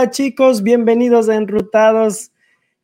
Hola chicos, bienvenidos a Enrutados.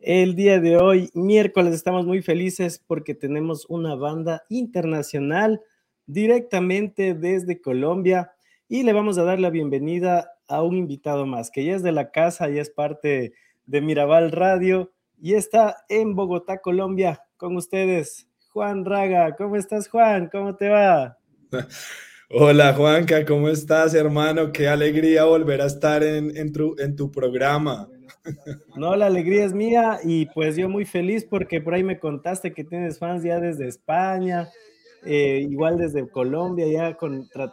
El día de hoy, miércoles, estamos muy felices porque tenemos una banda internacional directamente desde Colombia y le vamos a dar la bienvenida a un invitado más que ya es de la casa, ya es parte de Mirabal Radio y está en Bogotá, Colombia, con ustedes, Juan Raga. ¿Cómo estás, Juan? ¿Cómo te va? Hola Juanca, ¿cómo estás, hermano? Qué alegría volver a estar en, tu, programa. No, la alegría es mía y pues yo muy feliz porque por ahí me contaste que tienes fans ya desde España, eh, igual desde Colombia, ya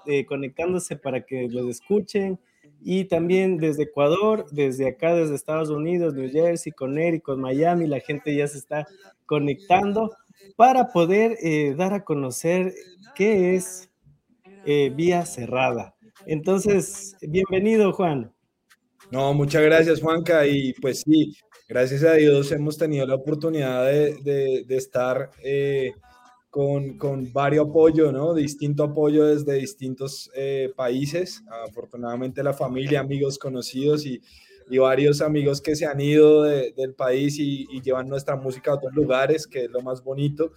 eh, conectándose para que los escuchen y también desde Ecuador, desde acá, desde Estados Unidos, New Jersey, Connecticut, Miami, la gente ya se está conectando para poder eh, dar a conocer qué es eh, vía cerrada. Entonces, bienvenido, Juan. No, muchas gracias, Juanca. Y pues sí, gracias a Dios hemos tenido la oportunidad de, estar eh, con, con, varios apoyos, ¿no? Distinto apoyo desde distintos eh, países. Afortunadamente la familia, amigos conocidos y, y varios amigos que se han ido del país y, y, llevan nuestra música a otros lugares, que es lo más bonito.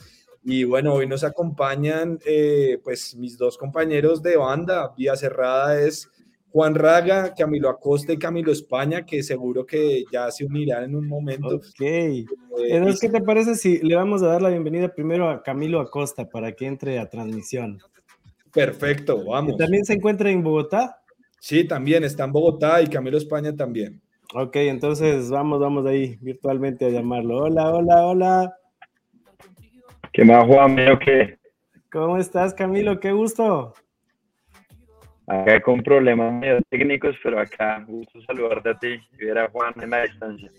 Y bueno, hoy nos acompañan eh, pues mis dos compañeros de banda, vía cerrada es Juan Raga, Camilo Acosta y Camilo España, que seguro que ya se unirán en un momento. Ok. Eh, Entonces, ¿qué te parece si le vamos a dar la bienvenida primero a Camilo Acosta para que entre a transmisión? Perfecto, vamos. ¿También se encuentra en Bogotá? Sí, también está en Bogotá y Camilo España también. Ok, entonces vamos, vamos ahí virtualmente a llamarlo. Hola, hola, hola. ¿Qué más, Juan? ¿Qué? ¿Cómo estás, Camilo? Qué gusto. Acá con problemas medio técnicos, pero acá gusto saludarte a ti y ver a Juan en la distancia.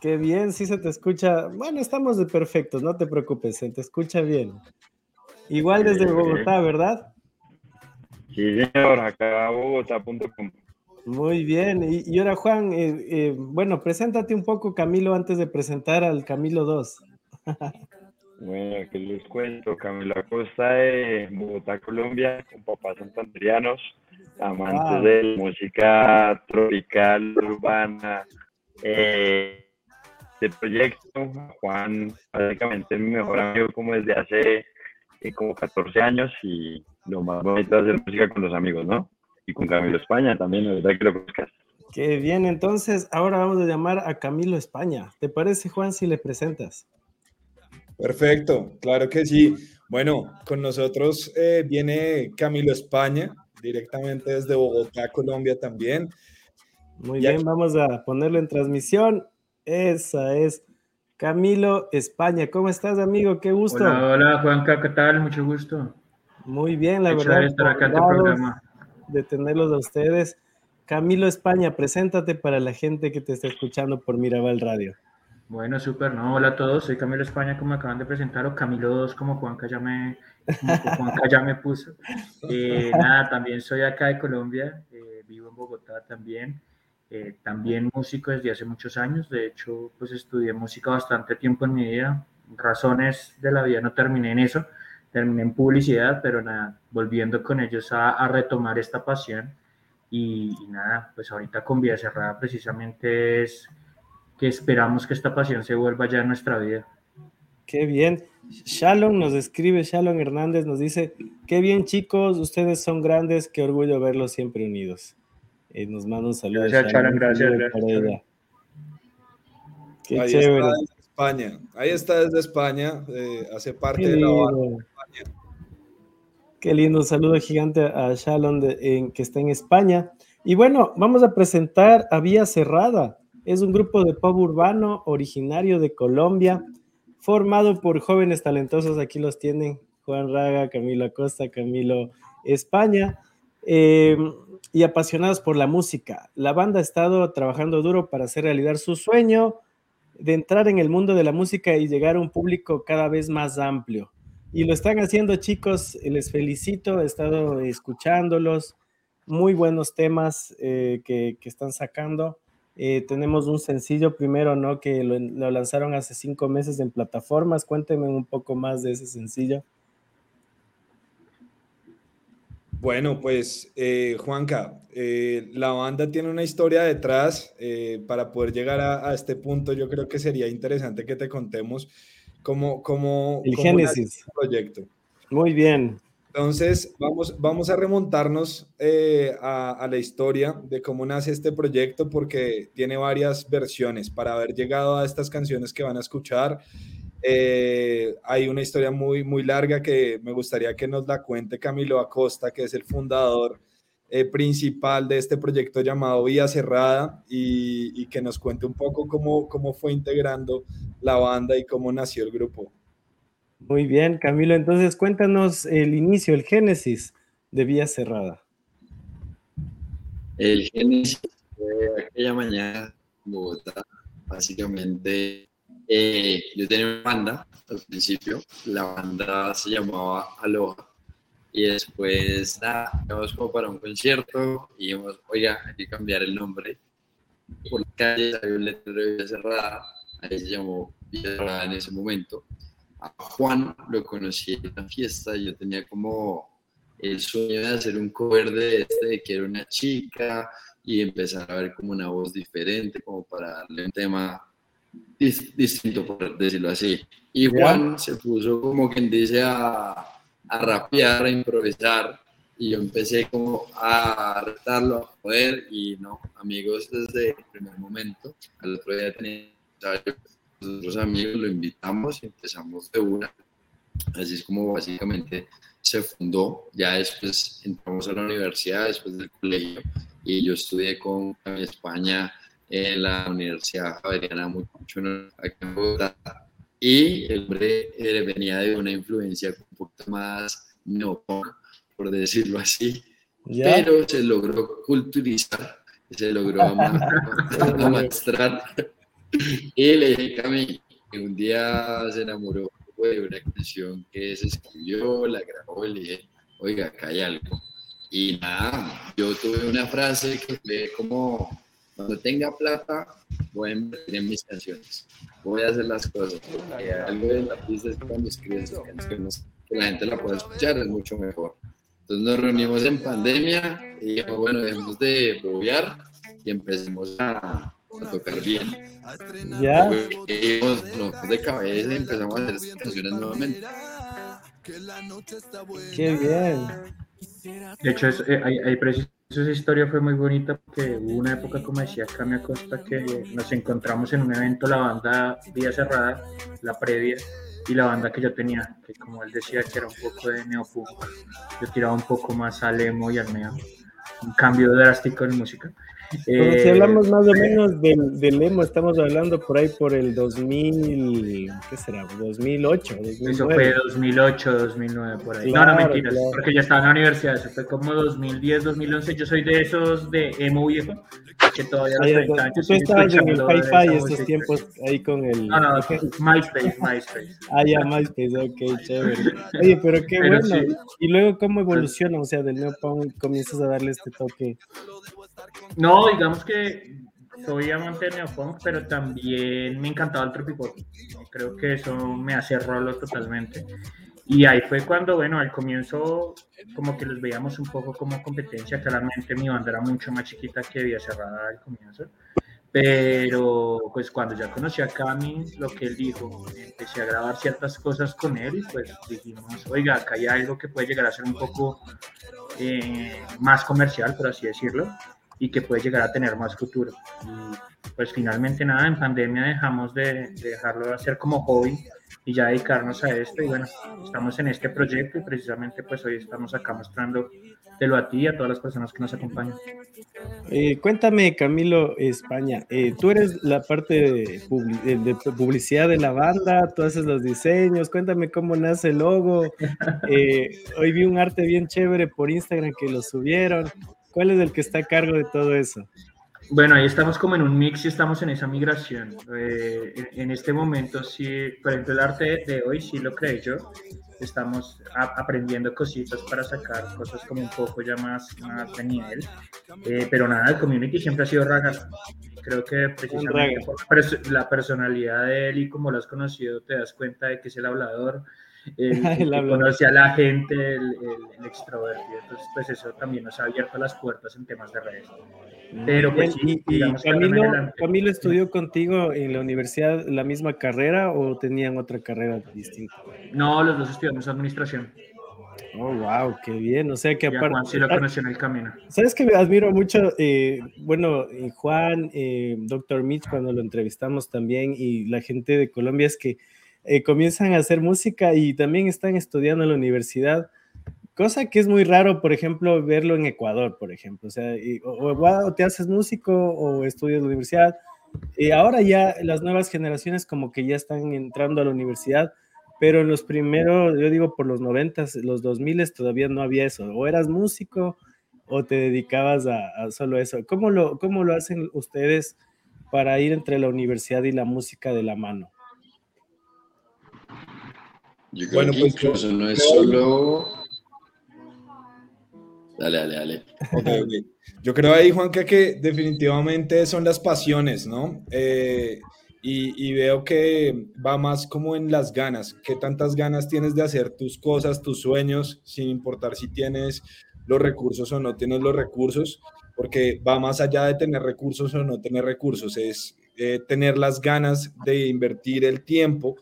Qué bien, sí se te escucha. Bueno, estamos de perfectos, no te preocupes, se te escucha bien. Igual desde Bogotá, ¿verdad? Sí, señor, acá bogotá.com. Muy bien, y, ahora Juan, eh, eh, bueno, preséntate un poco, Camilo, antes de presentar al Camilo 2. Bueno, que les cuento, Camilo Acosta de Bogotá, Colombia, con papás santanderianos, amantes de la música tropical, urbana, eh, de proyecto. Juan, básicamente mi mejor amigo como desde hace eh, como 14 años y lo más bonito es hacer música con los amigos, ¿no? Y con Camilo España también, la verdad que lo conozcas. Qué bien, entonces ahora vamos a llamar a Camilo España. ¿Te parece, Juan, si le presentas? Perfecto, claro que sí. Bueno, con nosotros eh, viene Camilo España, directamente desde Bogotá, Colombia también. Muy bien, vamos a ponerlo en transmisión. Esa es Camilo España. ¿Cómo estás, amigo? Qué gusto. Hola, hola, Juanca, ¿qué tal? Mucho gusto. Muy bien, la verdad. estar acá en tu programa. De tenerlos a ustedes. Camilo España, preséntate para la gente que te está escuchando por Mirabal Radio. Bueno, súper, no, hola a todos, soy Camilo España, como acaban de presentar, o Camilo 2, como Juanca ya me, Juanca ya me puso. Eh, nada, también soy acá de Colombia, eh, vivo en Bogotá también, eh, también músico desde hace muchos años, de hecho, pues estudié música bastante tiempo en mi vida, razones de la vida no terminé en eso, terminé en publicidad, pero nada, volviendo con ellos a, retomar esta pasión, y, y nada, pues ahorita con Vía Cerrada precisamente es que esperamos que esta pasión se vuelva ya en nuestra vida. Qué bien. Shalom nos escribe, Shalom Hernández nos dice, qué bien chicos, ustedes son grandes, qué orgullo verlos siempre unidos. Eh, nos manda un saludo. Gracias, Shalom, gracias. gracias. Qué Ahí chévere. Está desde España. Ahí está desde España, eh, hace parte de la España. Qué lindo, un saludo gigante a Shalom en, que está en España. Y bueno, vamos a presentar a Vía Cerrada. Es un grupo de pop urbano originario de Colombia, formado por jóvenes talentosos, aquí los tienen, Juan Raga, Camilo Acosta, Camilo España, eh, y apasionados por la música. La banda ha estado trabajando duro para hacer realidad su sueño de entrar en el mundo de la música y llegar a un público cada vez más amplio. Y lo están haciendo, chicos, les felicito, he estado escuchándolos, muy buenos temas eh, que, que están sacando. Eh, tenemos un sencillo primero, ¿no? Que lo, lanzaron hace cinco meses en plataformas. Cuéntenme un poco más de ese sencillo. Bueno, pues eh, Juanca, eh, la banda tiene una historia detrás. Para poder llegar a, este punto, yo creo que sería interesante que te contemos cómo, cómo, el génesis proyecto. Muy bien. Entonces, vamos, vamos a remontarnos a, a, la historia de cómo nace este proyecto, porque tiene varias versiones para haber llegado a estas canciones que van a escuchar. Eh, hay una historia muy, muy larga que me gustaría que nos la cuente Camilo Acosta, que es el fundador eh, principal de este proyecto llamado Vía Cerrada y, que nos cuente un poco cómo, cómo fue integrando la banda y cómo nació el grupo. Muy bien, Camilo, entonces cuéntanos el inicio, el génesis de Vía Cerrada. El génesis fue aquella mañana en Bogotá, básicamente eh, yo tenía una banda al principio, la banda se llamaba Aloha. Y después, nada, íbamos como para un concierto y dijimos, oiga, hay que cambiar el nombre. Por la calle había un letrero de Villa Cerrada, ahí se llamó Villa Cerrada en ese momento. A Juan lo conocí en una fiesta, yo tenía como el sueño de hacer un cover de este, de que era una chica y empezar a ver como una voz diferente, como para darle un tema distinto, por decirlo así. Y Juan se puso como quien dice a, a rapear, a improvisar, y yo empecé como a retarlo, a joder, y no, amigos desde el primer momento. Al otro día tenía otros amigos, lo invitamos y empezamos de una. Así es como básicamente se fundó. Ya después entramos a la universidad, después del colegio, y yo estudié con España en la Universidad Javeriana mucho aquí en Bogotá. Y el hombre eh, venía de una influencia un poco más neopunk, por decirlo así, pero se logró culturizar, se logró amastrar. Y le dije a mí que un día se enamoró de una canción que se escribió, la grabó y le dije, oiga, acá hay algo. Y nada, yo tuve una frase que fue como cuando tenga plata, voy a invertir en mis canciones. Voy a hacer las cosas. Porque algo de la pista es cuando escribes canciones, que la gente la pueda escuchar, es mucho mejor. Entonces nos reunimos en pandemia y bueno, dejemos de bobear y empecemos a, tocar bien. Ya. Nos de cabeza y empezamos a hacer canciones nuevamente. Qué bien. De hecho, es, eh, hay, hay esa historia fue muy bonita porque hubo una época, como decía Cami Acosta, que nos encontramos en un evento, la banda Vía Cerrada, la previa, y la banda que yo tenía, que como él decía que era un poco de neopunk, yo tiraba un poco más al emo y al neo, un cambio drástico en música si eh, hablamos más o menos del, del, emo, estamos hablando por ahí por el 2000, ¿qué será? 2008, 2009. Eso fue 2008, 2009, por ahí. no, no, mentiras, porque ya estaba en la universidad, eso fue como 2010, 2011. Yo soy de esos de emo viejo, que todavía los 30 años. Tú estabas en el Hi-Fi estos tiempos ahí con el. No, no, MySpace, MySpace. Ah, ya, MySpace, ok, chévere. Oye, pero qué bueno. Y luego, ¿cómo evoluciona? O sea, del neopunk comienzas a darle este toque no, digamos que soy amante de neopunk, pero también me encantaba el tropipop. Creo que eso me hace rolo totalmente. Y ahí fue cuando, bueno, al comienzo como que los veíamos un poco como competencia. Claramente mi banda era mucho más chiquita que había cerrada al comienzo. Pero pues cuando ya conocí a Cami, lo que él dijo, empecé a grabar ciertas cosas con él y pues dijimos, oiga, acá hay algo que puede llegar a ser un poco eh, más comercial, por así decirlo y que puede llegar a tener más futuro. Y pues finalmente nada, en pandemia dejamos de, dejarlo de hacer como hobby y ya dedicarnos a esto y bueno, estamos en este proyecto y precisamente pues hoy estamos acá mostrando lo a ti y a todas las personas que nos acompañan. Eh, cuéntame, Camilo España, eh, tú eres la parte de, publicidad de la banda, tú haces los diseños, cuéntame cómo nace el logo. Eh, hoy vi un arte bien chévere por Instagram que lo subieron. ¿Cuál es el que está a cargo de todo eso? Bueno, ahí estamos como en un mix y estamos en esa migración. Eh, en, este momento, sí, por ejemplo, el arte de hoy sí lo creé yo. Estamos aprendiendo cositas para sacar cosas como un poco ya más, más de nivel. Eh, pero nada, el community siempre ha sido raga. Creo que precisamente por la personalidad de él y como lo has conocido, te das cuenta de que es el hablador, el, que conoce a la gente, el, el, extrovertido. Entonces, pues eso también nos ha abierto las puertas en temas de redes. Pero pues sí, y, Camilo, Camilo estudió contigo en la universidad la misma carrera o tenían otra carrera distinta? No, los dos estudiamos administración. Oh, wow, qué bien. O sea que aparte. Juan sí lo conoció en el camino. Sabes que me admiro mucho, eh, bueno, Juan, eh, doctor Mitch, cuando lo entrevistamos también, y la gente de Colombia es que eh, comienzan a hacer música y también están estudiando en la universidad, cosa que es muy raro, por ejemplo, verlo en Ecuador, por ejemplo. O sea, o, te haces músico o estudias en la universidad. Y ahora ya las nuevas generaciones como que ya están entrando a la universidad pero en los primeros, yo digo por los noventas, los dos miles todavía no había eso, o eras músico o te dedicabas a, solo eso. ¿Cómo lo, ¿Cómo lo hacen ustedes para ir entre la universidad y la música de la mano? Yo creo bueno, que pues incluso no es solo... Dale, dale, dale. Yo creo ahí, Juanca, que definitivamente son las pasiones, ¿no? Eh, y, veo que va más como en las ganas, qué tantas ganas tienes de hacer tus cosas, tus sueños, sin importar si tienes los recursos o no tienes los recursos, porque va más allá de tener recursos o no tener recursos, es eh, tener las ganas de invertir el tiempo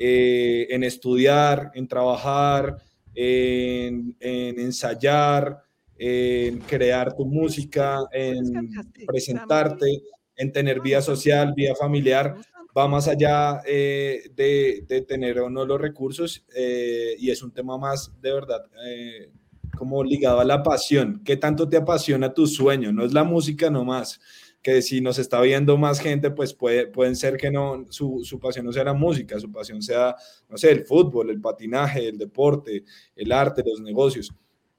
eh, en estudiar, en trabajar, en, en ensayar, en crear tu música, en presentarte en tener vida social, vida familiar, va más allá eh, de, tener o no los recursos eh, y es un tema más de verdad eh, como ligado a la pasión. ¿Qué tanto te apasiona tu sueño? No es la música nomás, que si nos está viendo más gente, pues puede, pueden ser que no, su, su pasión no sea la música, su pasión sea, no sé, el fútbol, el patinaje, el deporte, el arte, los negocios.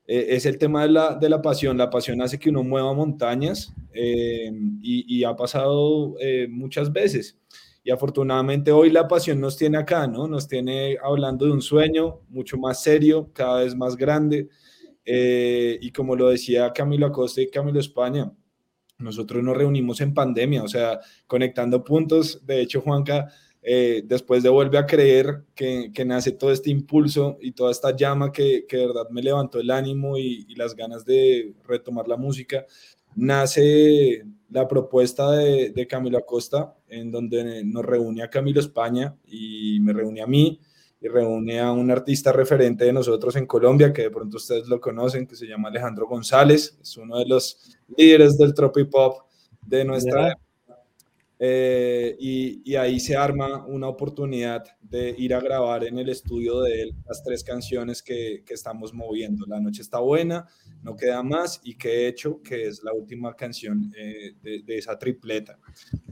Eh, es el tema de la, de la, pasión. La pasión hace que uno mueva montañas eh, y, ha pasado eh, muchas veces. Y afortunadamente hoy la pasión nos tiene acá, ¿no? Nos tiene hablando de un sueño mucho más serio, cada vez más grande. y como lo decía Camilo Acosta y Camilo España, nosotros nos reunimos en pandemia, o sea, conectando puntos. De hecho, Juanca, eh, después de Vuelve a Creer, que, nace todo este impulso y toda esta llama que, que de verdad me levantó el ánimo y, las ganas de retomar la música, nace la propuesta de, Camilo Acosta, en donde nos reúne a Camilo España y me reúne a mí y reúne a un artista referente de nosotros en Colombia, que de pronto ustedes lo conocen, que se llama Alejandro González, es uno de los líderes del tropipop de nuestra eh, y, ahí se arma una oportunidad de ir a grabar en el estudio de él las tres canciones que, que, estamos moviendo. La noche está buena, no queda más y que he hecho, que es la última canción eh, de, de, esa tripleta.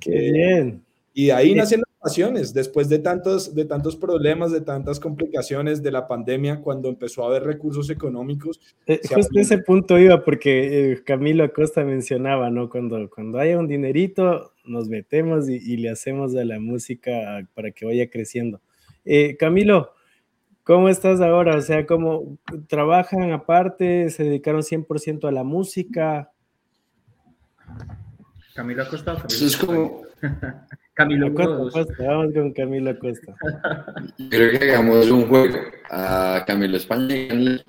Qué bien. Y ahí nacen las pasiones, después de tantos, de tantos problemas, de tantas complicaciones de la pandemia, cuando empezó a haber recursos económicos. Eh, justo ese punto iba, porque eh, Camilo Acosta mencionaba, ¿no? Cuando, cuando haya un dinerito, nos metemos y, le hacemos a la música para que vaya creciendo. Eh, Camilo, ¿cómo estás ahora? O sea, ¿cómo trabajan aparte? ¿Se dedicaron 100% a la música? Camilo Acosta. Eso es como... Camilo Costa, vamos con Camilo Costa. Creo que hagamos un juego a Camilo España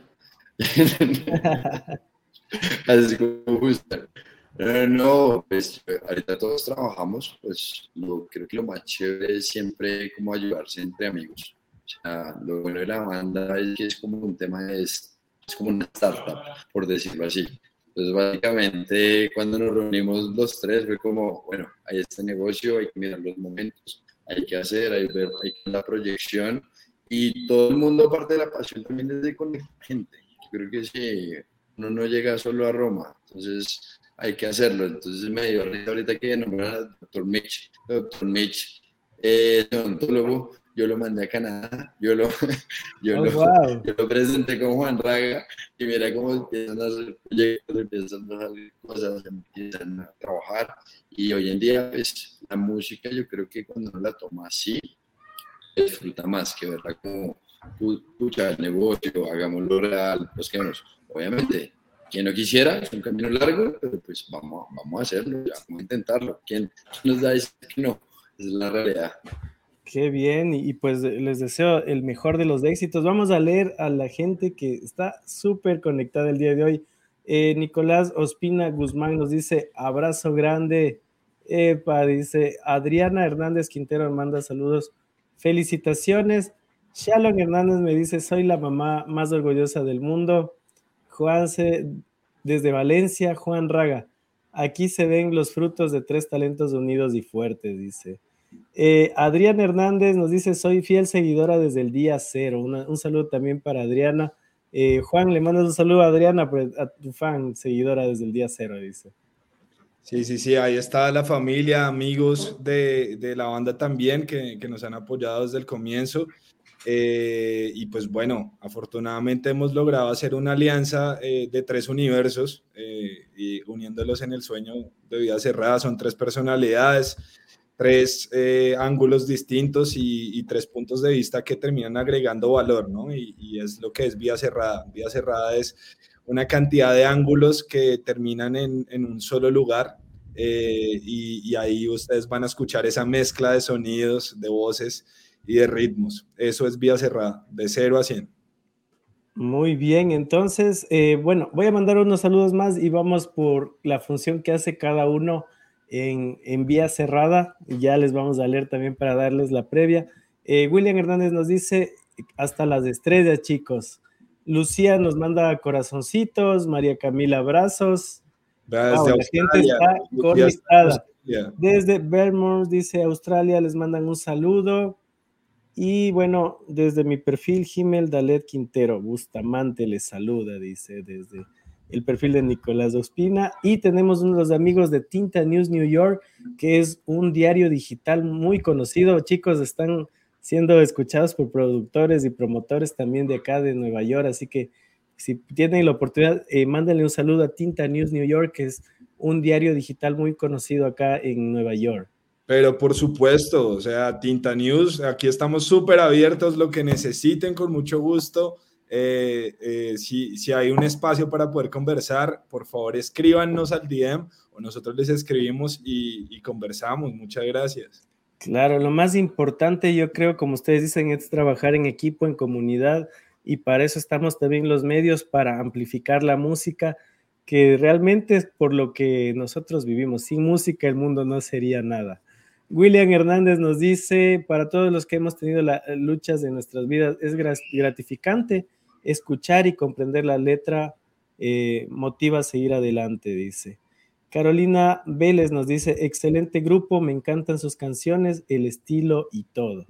Así como gusta. No, pues ahorita todos trabajamos, pues lo, creo que lo más chévere es siempre como ayudarse entre amigos. O sea, lo bueno de la banda es que es como un tema, es, es como una startup, por decirlo así. Entonces, básicamente, cuando nos reunimos los tres, fue como, bueno, hay este negocio, hay que mirar los momentos, hay que hacer, hay ver, hay que la proyección y todo el mundo, aparte de la pasión, también es de conectar gente. Yo creo que si uno no llega solo a Roma, entonces hay que hacerlo. Entonces me dio ahorita que nombrar al doctor Mitch, doctor Mitch, eh, odontólogo, yo lo mandé a Canadá, yo lo, yo, oh, lo, yo lo presenté con Juan Raga y mira cómo empiezan a hacer proyectos, empiezan a hacer cosas, empiezan a trabajar y hoy en día pues la música yo creo que cuando la toma así disfruta más que verla como escucha el negocio, hagámoslo real, que obviamente quien no quisiera, es un camino largo, pero pues vamos, vamos a hacerlo, vamos a intentarlo. ¿Quién nos da decir que no? es la realidad. Qué bien, y pues les deseo el mejor de los éxitos. Vamos a leer a la gente que está súper conectada el día de hoy. Eh, Nicolás Ospina Guzmán nos dice abrazo grande. Epa, dice Adriana Hernández Quintero manda saludos. Felicitaciones. Shalom Hernández me dice soy la mamá más orgullosa del mundo. Juanse desde Valencia, Juan Raga. Aquí se ven los frutos de tres talentos unidos y fuertes, dice. Eh, Adriana Hernández nos dice, soy fiel seguidora desde el día cero. un saludo también para Adriana. Eh, Juan, le mandas un saludo a Adriana, a tu fan, seguidora desde el día cero, dice. Sí, sí, sí, ahí está la familia, amigos de, de la banda también que, que, nos han apoyado desde el comienzo. Eh, y pues bueno, afortunadamente hemos logrado hacer una alianza de tres universos y uniéndolos en el sueño de vida cerrada. Son tres personalidades, tres eh, ángulos distintos y, tres puntos de vista que terminan agregando valor, ¿no? Y, es lo que es vía cerrada. Vía cerrada es una cantidad de ángulos que terminan en, un solo lugar eh, y, ahí ustedes van a escuchar esa mezcla de sonidos, de voces y de ritmos. Eso es vía cerrada, de 0 a 100. Muy bien, entonces, eh, bueno, voy a mandar unos saludos más y vamos por la función que hace cada uno en, vía cerrada. Ya les vamos a leer también para darles la previa. Eh, William Hernández nos dice, hasta las estrellas, chicos. Lucía nos manda corazoncitos, María Camila abrazos. la gente está conectada. Desde Vermont, dice Australia, les mandan un saludo. Y bueno, desde mi perfil, Gimel Dalet Quintero, Bustamante les saluda, dice desde el perfil de Nicolás Ospina y tenemos unos amigos de Tinta News New York, que es un diario digital muy conocido. Chicos, están siendo escuchados por productores y promotores también de acá de Nueva York, así que si tienen la oportunidad, eh, mándenle un saludo a Tinta News New York, que es un diario digital muy conocido acá en Nueva York. Pero por supuesto, o sea, Tinta News, aquí estamos súper abiertos, lo que necesiten con mucho gusto. Eh, eh, si, si, hay un espacio para poder conversar, por favor escríbanos al DM o nosotros les escribimos y, conversamos. Muchas gracias. Claro, lo más importante yo creo, como ustedes dicen, es trabajar en equipo, en comunidad y para eso estamos también los medios, para amplificar la música, que realmente es por lo que nosotros vivimos. Sin música el mundo no sería nada. William Hernández nos dice, para todos los que hemos tenido las luchas de nuestras vidas, es gratificante escuchar y comprender la letra eh, motiva a seguir adelante, dice. Carolina Vélez nos dice, excelente grupo, me encantan sus canciones, el estilo y todo.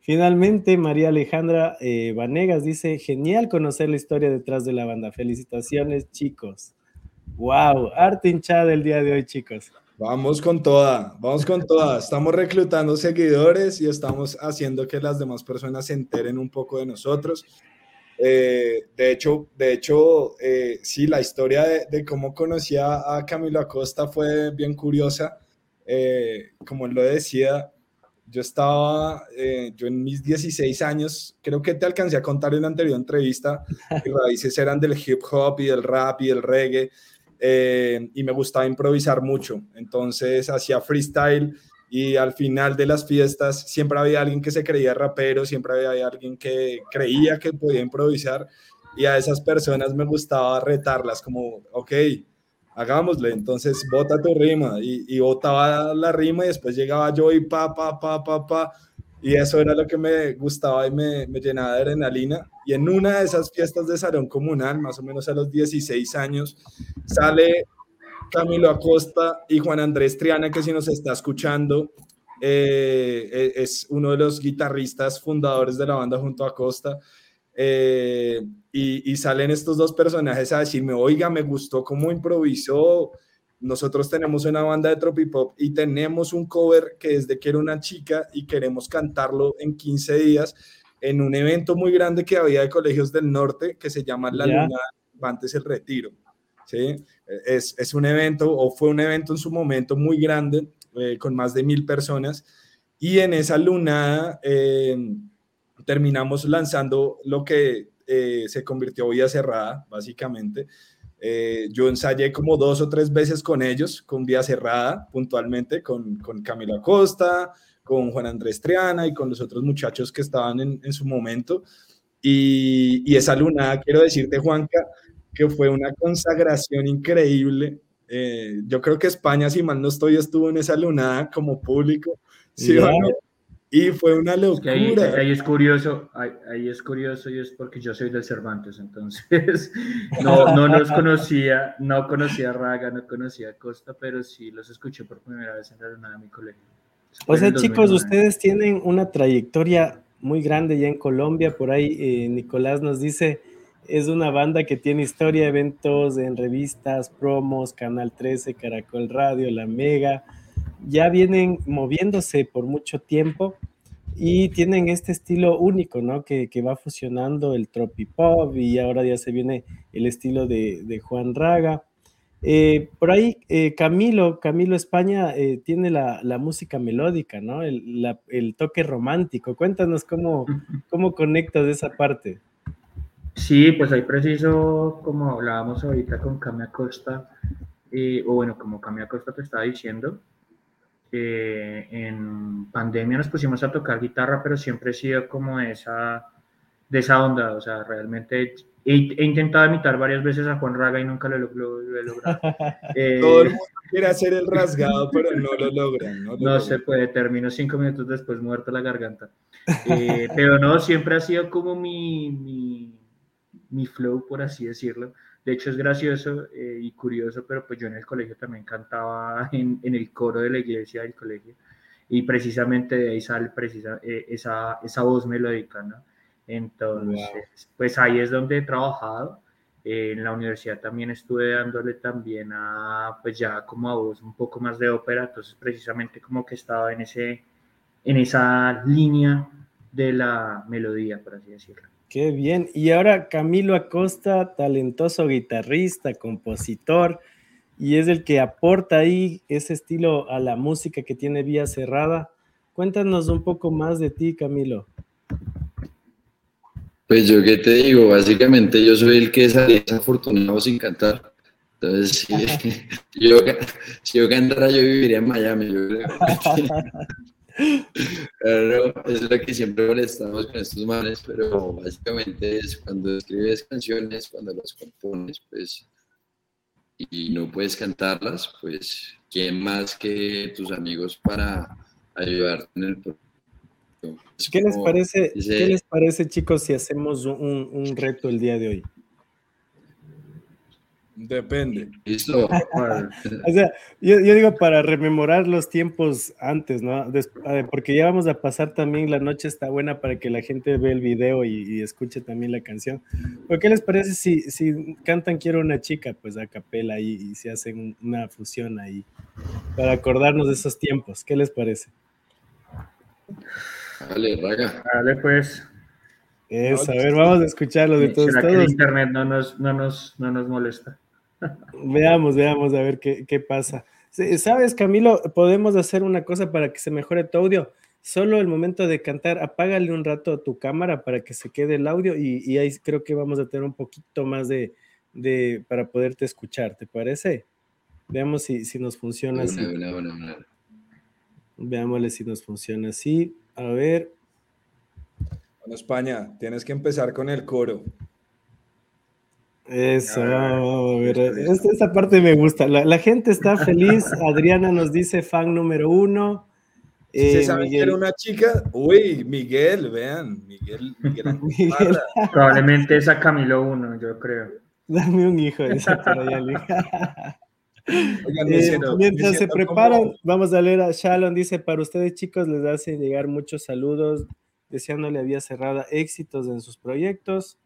Finalmente, María Alejandra eh, Vanegas dice, genial conocer la historia detrás de la banda. Felicitaciones, chicos. Wow, arte hinchada el día de hoy, chicos. Vamos con toda, vamos con toda. Estamos reclutando seguidores y estamos haciendo que las demás personas se enteren un poco de nosotros. Eh, de hecho, de hecho eh, sí, la historia de, cómo conocí a Camilo Acosta fue bien curiosa. Eh, como lo decía, yo estaba, yo en mis 16 años, creo que te alcancé a contar en la anterior entrevista, mis raíces eran del hip hop y del rap y del reggae, y me gustaba improvisar mucho. Entonces hacía freestyle y al final de las fiestas siempre había alguien que se creía rapero, siempre había alguien que creía que podía improvisar y a esas personas me gustaba retarlas como, ok, hagámosle, entonces bota tu rima y, y botaba la rima y después llegaba yo y pa, pa, pa, pa, pa, y eso era lo que me gustaba y me, me llenaba de adrenalina. Y en una de esas fiestas de salón comunal, más o menos a los 16 años, sale Camilo Acosta y Juan Andrés Triana, que si nos está escuchando, eh, e-, es uno de los guitarristas fundadores de la banda junto a Acosta. Eh, y, salen estos dos personajes a decirme, oiga, me gustó cómo improvisó. Nosotros tenemos una banda de tropipop y tenemos un cover que es de que era una chica y queremos cantarlo en 15 días en un evento muy grande que había de colegios del norte que se llama La Luna antes el retiro. Es, es, un evento o fue un evento en su momento muy grande, eh, con más de mil personas, y en esa lunada eh, terminamos lanzando lo que eh, se convirtió Vía Cerrada, básicamente. yo ensayé como dos o tres veces con ellos, con Vía Cerrada, puntualmente, con, con Camilo Acosta, con Juan Andrés Triana y con los otros muchachos que estaban en, en su momento. Y, y, esa lunada, quiero decirte, Juanca, que fue una consagración increíble. Eh, yo creo que España, si mal no estoy, estuvo en esa lunada como público. ¿sí, yeah. Y fue una locura. Es ahí, ahí, es curioso, ahí, ahí, es curioso y es porque yo soy del Cervantes, entonces no, no los conocía, no conocía a Raga, no conocía a Costa, pero sí los escuché por primera vez en la luna de mi colegio. O sea, chicos, ustedes tienen una trayectoria muy grande ya en Colombia, por ahí eh, Nicolás nos dice, es una banda que tiene historia, eventos en revistas, promos, Canal 13, Caracol Radio, La Mega, ya vienen moviéndose por mucho tiempo y tienen este estilo único, ¿no? Que, va fusionando el tropipop y ahora ya se viene el estilo de, Juan Raga. Eh, por ahí, eh, Camilo, Camilo España eh, tiene la, música melódica, ¿no? El, el, toque romántico. Cuéntanos cómo, cómo conectas esa parte. Sí, pues ahí preciso, como hablábamos ahorita con Cami Acosta, o bueno, como Cami Acosta te estaba diciendo, eh, en pandemia nos pusimos a tocar guitarra, pero siempre he sido como esa, de esa onda, o sea, realmente he, he intentado imitar varias veces a Juan Raga y nunca lo, lo, lo he logrado. Eh, Todo el mundo quiere hacer el rasgado, pero no lo logran. No, lo no logran. se puede, termino cinco minutos después muerto la garganta. Eh, pero no, siempre ha sido como mi, mi, mi flow, por así decirlo. De hecho, es gracioso eh, y curioso, pero pues yo en el colegio también cantaba en, en, el coro de la iglesia del colegio y precisamente de ahí sale precisa, eh, esa, esa voz melódica, ¿no? Entonces, wow. pues ahí es donde he trabajado. Eh, en la universidad también estuve dándole también a, pues ya como a voz un poco más de ópera, entonces precisamente como que estaba en, ese, en esa línea de la melodía, por así decirlo. Qué bien. Y ahora Camilo Acosta, talentoso guitarrista, compositor, y es el que aporta ahí ese estilo a la música que tiene Vía Cerrada. Cuéntanos un poco más de ti, Camilo. Pues yo qué te digo, básicamente yo soy el que salió desafortunado sin cantar. Entonces, si, yo, si yo cantara, yo viviría en Miami. Yo creo. Claro, es lo que siempre molestamos con estos males, pero básicamente es cuando escribes canciones, cuando las compones, pues, y no puedes cantarlas, pues, ¿quién más que tus amigos para ayudarte en el proceso? ¿Qué les parece, dice, ¿qué les parece, chicos, si hacemos un, un reto el día de hoy? Depende. Listo. o sea, yo, yo, digo para rememorar los tiempos antes, ¿no? Des, porque ya vamos a pasar también la noche está buena para que la gente vea el video y, y escuche también la canción. ¿Pero qué les parece si, si cantan Quiero una chica, pues a capela y, y se hacen una fusión ahí para acordarnos de esos tiempos? ¿Qué les parece? Dale, raga. Dale, pues. Es, a ver, vamos a escucharlo de todos. Que el internet no nos, no nos, no nos molesta? Veamos, veamos, a ver qué, qué pasa. Sabes, Camilo, podemos hacer una cosa para que se mejore tu audio. Solo el momento de cantar, apágale un rato a tu cámara para que se quede el audio y, y ahí creo que vamos a tener un poquito más de, de para poderte escuchar, ¿te parece? Veamos si, si nos funciona así. Una, Veámosle si nos funciona así. A ver. Bueno, España, tienes que empezar con el coro. Eso, a ver, esta, esta, parte me gusta. La, la, gente está feliz. Adriana nos dice fan número uno. Si eh, se sabe Miguel. que era una chica, uy, Miguel, vean, Miguel, Miguel, Miguel. Probablemente es a Camilo uno, yo creo. Dame un hijo, dice por allá. Oigan, eh, siento, mientras se preparan, como... vamos a leer a Shalom, dice, para ustedes chicos les hace llegar muchos saludos, deseándole a Vía Cerrada éxitos en sus proyectos.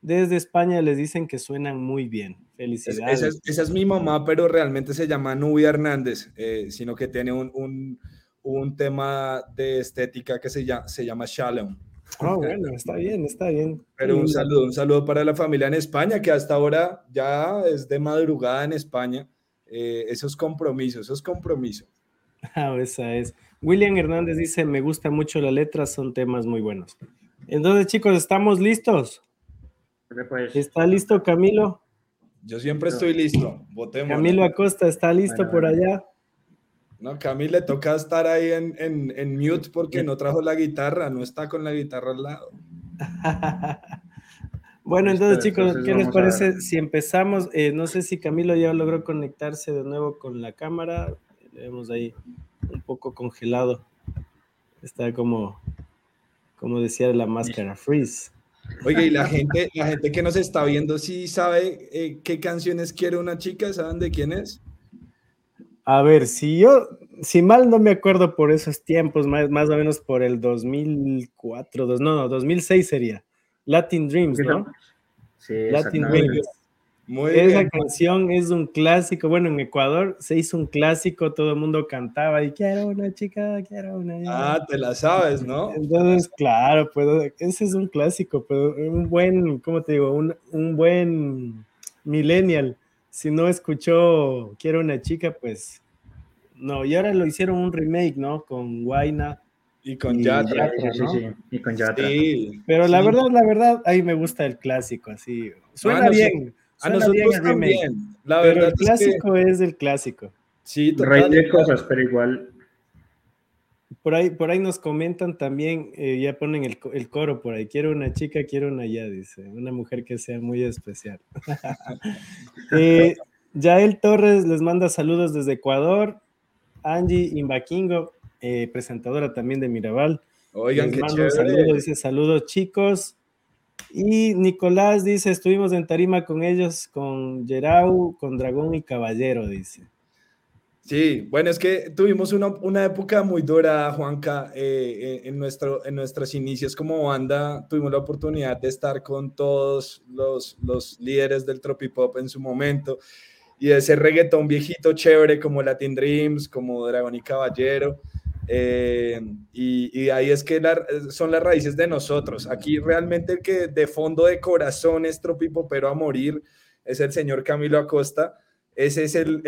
Desde España les dicen que suenan muy bien. Felicidades. Esa es, esa es mi mamá, pero realmente se llama Nubia Hernández, eh, sino que tiene un, un, un, tema de estética que se llama, se llama Shalom. Ah, oh, bueno, está bien, está bien. Pero un saludo, un saludo para la familia en España, que hasta ahora ya es de madrugada en España. Eh, esos compromisos, esos compromisos. Ah, esa es. William Hernández dice, me gusta mucho la letra, son temas muy buenos. Entonces, chicos, ¿estamos listos? Pues. ¿Está listo Camilo? Yo siempre estoy listo. Votemos. Camilo Acosta, ¿está listo bueno, por allá? No, Camille le toca estar ahí en, en, en, mute porque no trajo la guitarra, no está con la guitarra al lado. bueno, entonces chicos, ¿qué les parece si empezamos? Eh, no sé si Camilo ya logró conectarse de nuevo con la cámara. Le vemos ahí un poco congelado. Está como, como decía la máscara, freeze. Oye, y la gente, la gente que nos está viendo, ¿sí sabe eh, qué canciones quiere una chica? ¿Saben de quién es? A ver, si yo, si mal no me acuerdo por esos tiempos, más, más o menos por el 2004, dos, no, no, 2006 sería. Latin Dreams, ¿no? Sí, Latin Dreams. Muy Esa canción es un clásico. Bueno, en Ecuador se hizo un clásico, todo el mundo cantaba y quiero una chica, quiero una. Ah, te la sabes, ¿no? Entonces, claro, pues ese es un clásico, pero un buen, ¿cómo te digo? Un, un buen millennial. Si no escuchó Quiero una chica, pues no. Y ahora lo hicieron un remake, ¿no? Con Guaina. Y con Yatra. Sí, sí, y con Yatra. Sí, pero la verdad, la verdad, ahí me gusta el clásico, así. Suena bien. A nosotros también. La verdad el clásico es, el clásico. Sí, Rey de cosas, pero igual. Por ahí, por ahí nos comentan también, eh, ya ponen el, el, coro por ahí. Quiero una chica, quiero una ya, dice. Una mujer que sea muy especial. eh, Yael Torres les manda saludos desde Ecuador. Angie Imbaquingo, eh, presentadora también de Mirabal. Oigan, les mando un saludo, dice saludos chicos. Y Nicolás dice, estuvimos en Tarima con ellos, con Gerau, con Dragón y Caballero, dice. Sí, bueno, es que tuvimos una, una época muy dura, Juanca, eh, en, nuestro, en nuestros inicios como banda. Tuvimos la oportunidad de estar con todos los, los líderes del tropipop en su momento y ese reggaetón viejito chévere como Latin Dreams, como Dragón y Caballero. Eh, y, ahí es que son las raíces de nosotros. Aquí realmente el que de fondo de corazón es tropipopero a morir es el señor Camilo Acosta. Ese es el,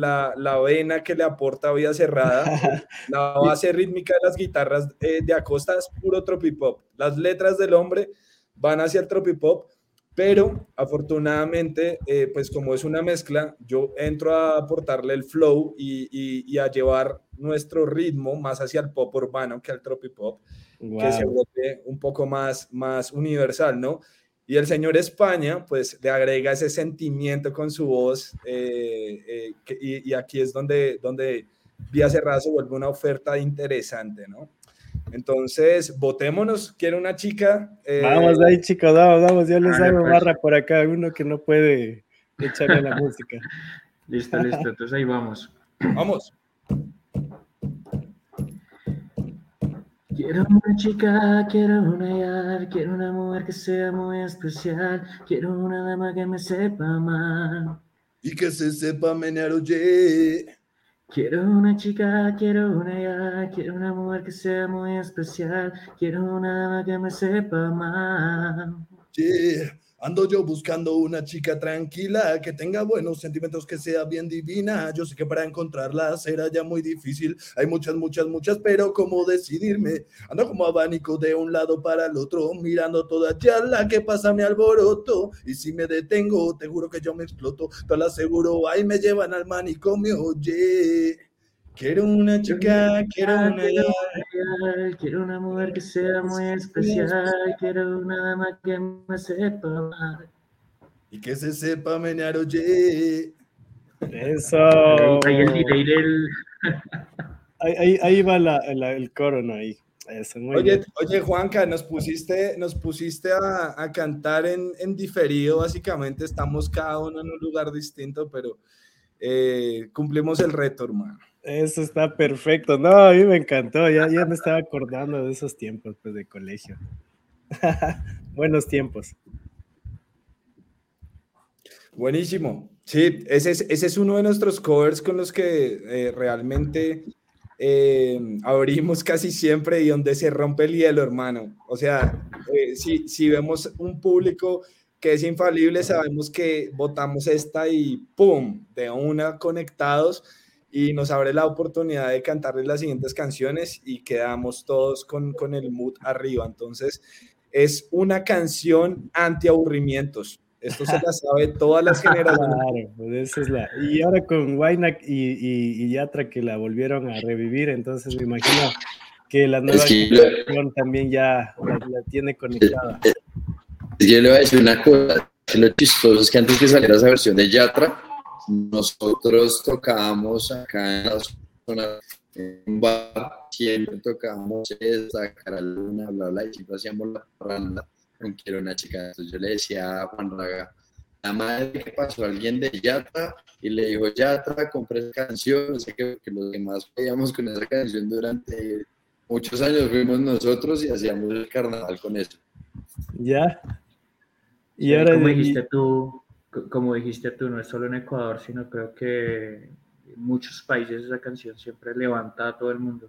la, la, vena que le aporta vida cerrada. La base rítmica de las guitarras eh, de Acosta es puro tropipop. Las letras del hombre van hacia el tropipop pero afortunadamente, eh, pues como es una mezcla, yo entro a aportarle el flow y, a llevar nuestro ritmo más hacia el pop urbano que al tropipop, que se vuelve un poco más, más universal, ¿no? Y el señor España, pues le agrega ese sentimiento con su voz, eh, eh, y, aquí es donde, donde Vía Cerrada se vuelve una oferta interesante, ¿no? Entonces, votémonos. Quiero una chica. Eh, vamos ahí, chicos, vamos, vamos. Yo les hago pues. barra por acá. Uno que no puede echarle la música. Listo, listo. Entonces ahí vamos. Vamos. Quiero una chica, quiero una yar, quiero una mujer que sea muy especial, quiero una dama que me sepa mal. Y que se sepa menear, oye. Quiero una chica, quiero una ya, quiero una mujer que sea muy especial, quiero una dama que me sepa más. Yeah. Ando yo buscando una chica tranquila, que tenga buenos sentimientos, que sea bien divina. Yo sé que para encontrarla será ya muy difícil. Hay muchas, muchas, muchas, pero ¿cómo decidirme? Ando como abanico de un lado para el otro, mirando toda ya la que pasa me alboroto. Y si me detengo, te juro que yo me exploto. Te lo aseguro, ahí me llevan al manicomio, oye. Quiero una chica, quiero una quiero una mujer que sea muy especial, quiero una dama que me sepa amar. Y que se sepa menear, oye. Eso. Ahí, el, ahí, ahí, va la, el coro, ¿no? Ahí. oye, oye, Juanca, nos pusiste, nos pusiste a, a cantar en, en, diferido, básicamente estamos cada uno en un lugar distinto, pero eh, cumplimos el reto, hermano. Eso está perfecto. No, a mí me encantó. Ya, ya me estaba acordando de esos tiempos pues, de colegio. Buenos tiempos. Buenísimo. Sí, ese es, uno de nuestros covers con los que eh, realmente eh, abrimos casi siempre y donde se rompe el hielo, hermano. O sea, eh, si, si vemos un público que es infalible, sabemos que votamos esta y ¡pum! De una conectados y nos abre la oportunidad de cantarles las siguientes canciones y quedamos todos con, el mood arriba. Entonces, es una canción anti aburrimientos. Esto se la sabe todas las generaciones. Claro, pues esa es la. Y ahora con Waynak y, y, y, Yatra que la volvieron a revivir, entonces me imagino que la nueva generación también ya la, la, tiene conectada. Es yo le voy a decir una cosa, lo chistoso es que antes que saliera esa versión de Yatra, nosotros tocábamos acá en la zona, en un bar, siempre tocábamos esa, cara luna, bla, bla, y siempre hacíamos la parranda con que era una chica. Entonces yo le decía a Juan Raga, la madre que pasó alguien de Yatra y le dijo, Yatra, compré esa canción, o sea que, que los demás veíamos con esa canción durante muchos años, fuimos nosotros y hacíamos el carnaval con eso. Ya. Y ahora dijiste tú, como dijiste tú, no es solo en Ecuador, sino creo que en muchos países esa canción siempre levanta a todo el mundo.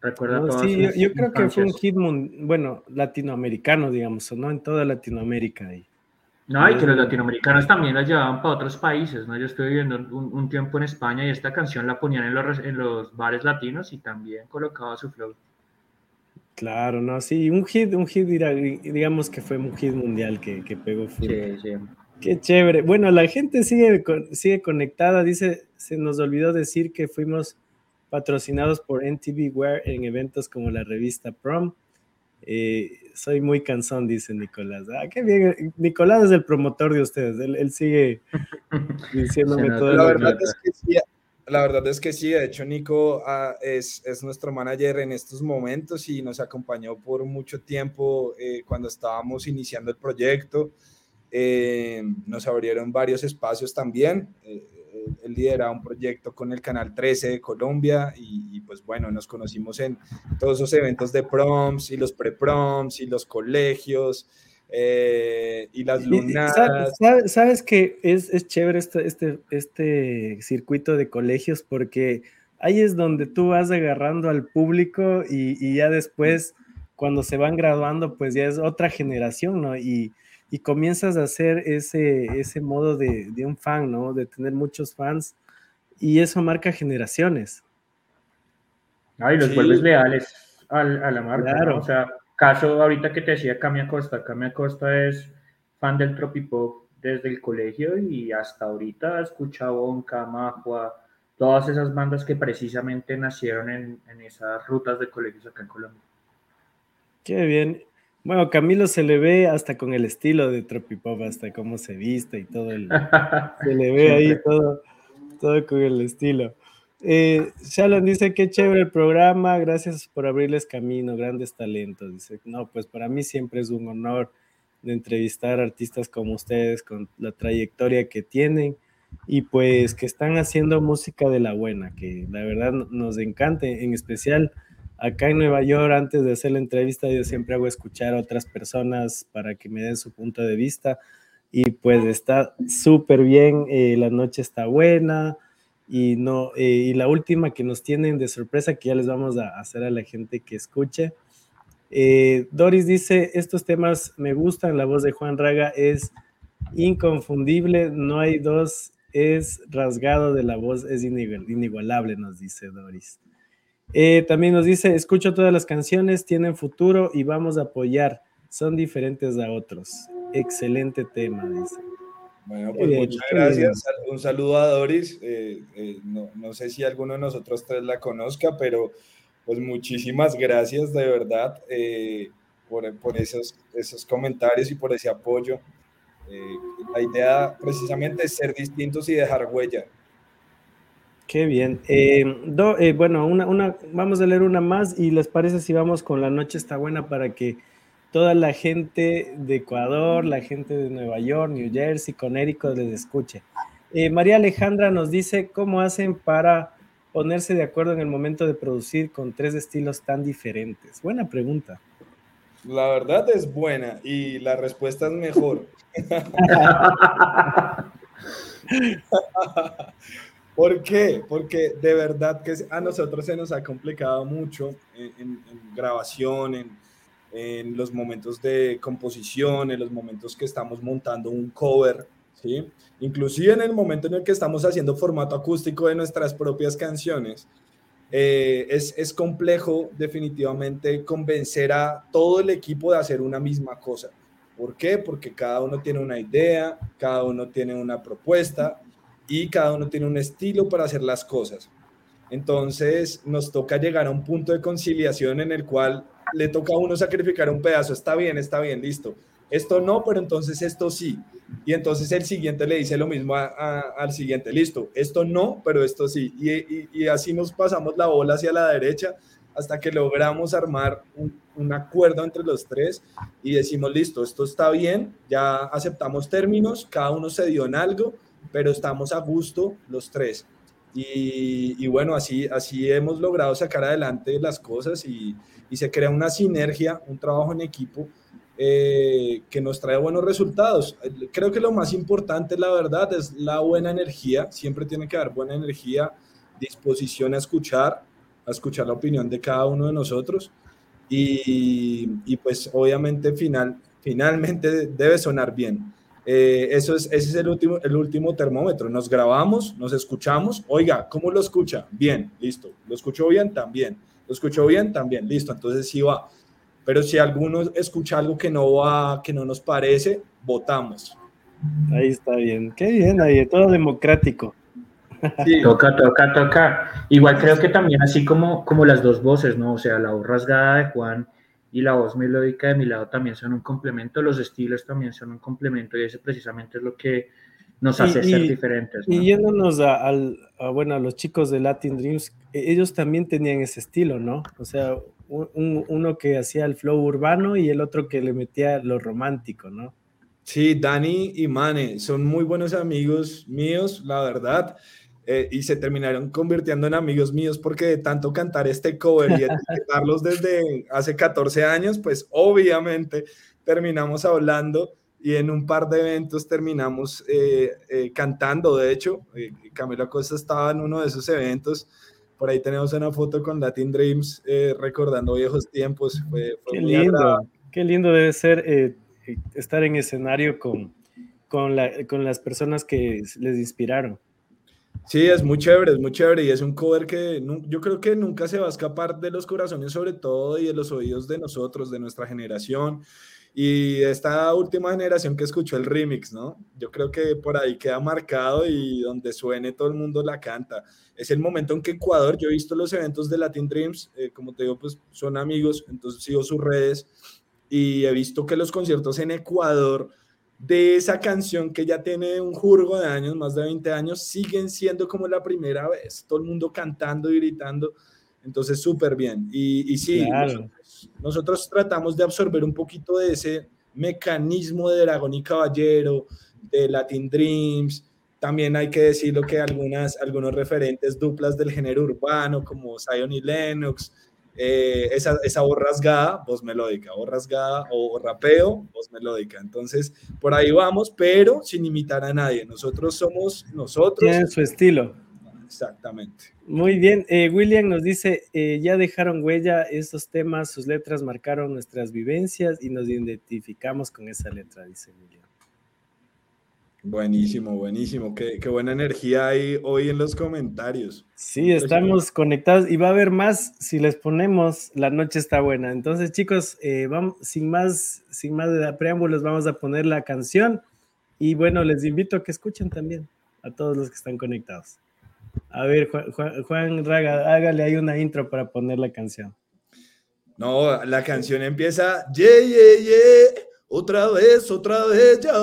Recuerda no, sí, yo, yo, creo que fue un hit, bueno, latinoamericano, digamos, ¿no? En toda Latinoamérica. Y, no, y que los latinoamericanos también la llevaban para otros países, ¿no? Yo estuve viviendo un, un, tiempo en España y esta canción la ponían en los, en los bares latinos y también colocaba su flow. Claro, no, sí, un hit, un hit, digamos que fue un hit mundial que, que pegó sí. Qué chévere. Bueno, la gente sigue, sigue conectada, dice, se nos olvidó decir que fuimos patrocinados por NTV Wear en eventos como la revista Prom. Eh, soy muy cansón, dice Nicolás. Ah, qué bien. Nicolás es el promotor de ustedes. Él, él sigue diciéndome todo. La verdad, es que sí, la verdad es que sí. De hecho, Nico ah, es, es, nuestro manager en estos momentos y nos acompañó por mucho tiempo eh, cuando estábamos iniciando el proyecto. Eh, nos abrieron varios espacios también. Eh, él lidera un proyecto con el Canal 13 de Colombia y, y, pues bueno, nos conocimos en todos esos eventos de proms y los pre-proms y los colegios eh, y las. ¿Sabes, sabes que es, es chévere este, este, este circuito de colegios porque ahí es donde tú vas agarrando al público y, y ya después, cuando se van graduando, pues ya es otra generación, ¿no? Y, y comienzas a hacer ese, ese modo de, de, un fan, ¿no? De tener muchos fans y eso marca generaciones. Ay, los sí. vuelves leales a, a la marca, claro. ¿no? O sea, caso ahorita que te decía Cami Acosta, Cami Acosta es fan del Tropipop desde el colegio y hasta ahorita escucha Bonca, Majua, todas esas bandas que precisamente nacieron en, en esas rutas de colegios acá en Colombia. Qué bien. Bueno, Camilo se le ve hasta con el estilo de Tropipop, hasta cómo se viste y todo. El, se le ve ahí todo, todo con el estilo. Eh, Shalom dice que chévere el programa, gracias por abrirles camino, grandes talentos. Dice, no, pues para mí siempre es un honor de entrevistar artistas como ustedes con la trayectoria que tienen y pues que están haciendo música de la buena, que la verdad nos encanta, en especial acá en Nueva York, antes de hacer la entrevista, yo siempre hago escuchar a otras personas para que me den su punto de vista. Y pues está súper bien, eh, la noche está buena. Y, no, eh, y la última que nos tienen de sorpresa, que ya les vamos a hacer a la gente que escuche. Eh, Doris dice, estos temas me gustan, la voz de Juan Raga es inconfundible, no hay dos, es rasgado de la voz, es inigualable, nos dice Doris. Eh, también nos dice, escucho todas las canciones, tienen futuro y vamos a apoyar, son diferentes a otros. Excelente tema, dice. Bueno, pues bien, muchas gracias. Bien. Un saludo a Doris. Eh, eh, no, no, sé si alguno de nosotros tres la conozca, pero pues muchísimas gracias de verdad eh, por, por esos, esos, comentarios y por ese apoyo. la idea precisamente es ser distintos y dejar huella. Qué bien. Eh, do, eh, bueno, una, una, vamos a leer una más y les parece si vamos con La Noche está buena para que toda la gente de Ecuador, la gente de Nueva York, New Jersey, Connecticut les escuche. Eh, María Alejandra nos dice cómo hacen para ponerse de acuerdo en el momento de producir con tres estilos tan diferentes. Buena pregunta. La verdad es buena y la respuesta es mejor. ¿Por qué? Porque de verdad que a nosotros se nos ha complicado mucho en, en, en grabación, en, en, los momentos de composición, en los momentos que estamos montando un cover, ¿sí? Inclusive en el momento en el que estamos haciendo formato acústico de nuestras propias canciones, eh, es, es complejo definitivamente convencer a todo el equipo de hacer una misma cosa. ¿Por qué? Porque cada uno tiene una idea, cada uno tiene una propuesta y cada uno tiene un estilo para hacer las cosas. Entonces nos toca llegar a un punto de conciliación en el cual le toca a uno sacrificar un pedazo. Está bien, está bien, listo. Esto no, pero entonces esto sí. Y entonces el siguiente le dice lo mismo al siguiente, listo. Esto no, pero esto sí. Y, así nos pasamos la bola hacia la derecha hasta que logramos armar un, un acuerdo entre los tres y decimos, listo, esto está bien, ya aceptamos términos, cada uno se dio en algo, pero estamos a gusto los tres. Y, bueno, así, así hemos logrado sacar adelante las cosas y, se crea una sinergia, un trabajo en equipo eh, que nos trae buenos resultados. Creo que lo más importante, la verdad, es la buena energía. Siempre tiene que haber buena energía, disposición a escuchar, a escuchar la opinión de cada uno de nosotros. Y, y pues obviamente final, finalmente debe sonar bien. Eh, eso es, ese es el último, el último termómetro. Nos grabamos, nos escuchamos. Oiga, ¿cómo lo escucha? Bien, listo. ¿Lo escuchó bien? También. ¿Lo escuchó bien? También, listo. Entonces sí va. Pero si alguno escucha algo que no va, que no nos parece, votamos. Ahí está bien. Qué bien, ahí, todo democrático. Toca, toca, toca. Igual creo que también así como, como las dos voces, ¿no? O sea, la voz rasgada de Juan y la voz melódica de mi lado también son un complemento, los estilos también son un complemento y eso precisamente es lo que nos hace ser diferentes. Y yéndonos a, bueno, a los chicos de Latin Dreams, e, ellos también tenían ese estilo, ¿no? O sea, uno que hacía el flow urbano y el otro que le metía lo romántico, ¿no? Sí, Dani y Mane son muy buenos amigos míos, la verdad. Eh, y se terminaron convirtiendo en amigos míos porque de tanto cantar este cover y etiquetarlos desde hace 14 años, pues obviamente terminamos hablando y en un par de eventos terminamos eh, eh, cantando. De hecho, Camilo Acosta estaba en uno de esos eventos. Por ahí tenemos una foto con Latin Dreams recordando viejos tiempos. qué lindo, qué lindo debe ser estar en escenario con, con, la, con las personas que les inspiraron. Sí, es muy chévere, es muy chévere y es un cover que yo creo que nunca se va a escapar de los corazones sobre todo y de los oídos de nosotros, de nuestra generación y esta última generación que escuchó el remix, ¿no? Yo creo que por ahí queda marcado y donde suene todo el mundo la canta. Es el momento en que Ecuador, yo he visto los eventos de Latin Dreams, eh, como te digo, pues son amigos, entonces sigo sus redes y he visto que los conciertos en Ecuador de esa canción que ya tiene un jurgo de años, más de 20 años, siguen siendo como la primera vez, todo el mundo cantando y gritando, entonces súper bien. Y, y sí, nosotros, tratamos de absorber un poquito de ese mecanismo de Dragón y Caballero, de Latin Dreams, también hay que decirlo que algunas, algunos referentes duplas del género urbano, como Zion y Lennox, eh, esa, esa voz rasgada, voz melódica, voz rasgada o rapeo, voz melódica. Entonces, por ahí vamos, pero sin imitar a nadie. Nosotros somos nosotros. Tienen su estilo. Exactamente. Muy bien. Eh, William nos dice, eh, ya dejaron huella estos temas, sus letras marcaron nuestras vivencias y nos identificamos con esa letra, dice William. Buenísimo, buenísimo. Qué, buena energía hay hoy en los comentarios. Sí, estamos conectados y va a haber más si les ponemos La Noche está buena. Entonces, chicos, eh, vamos, sin más, sin más de preámbulos, vamos a poner la canción. Y bueno, les invito a que escuchen también a todos los que están conectados. A ver, Juan, Raga, hágale ahí una intro para poner la canción. No, la canción empieza, yeah, yeah, yeah, otra vez, otra vez, ya.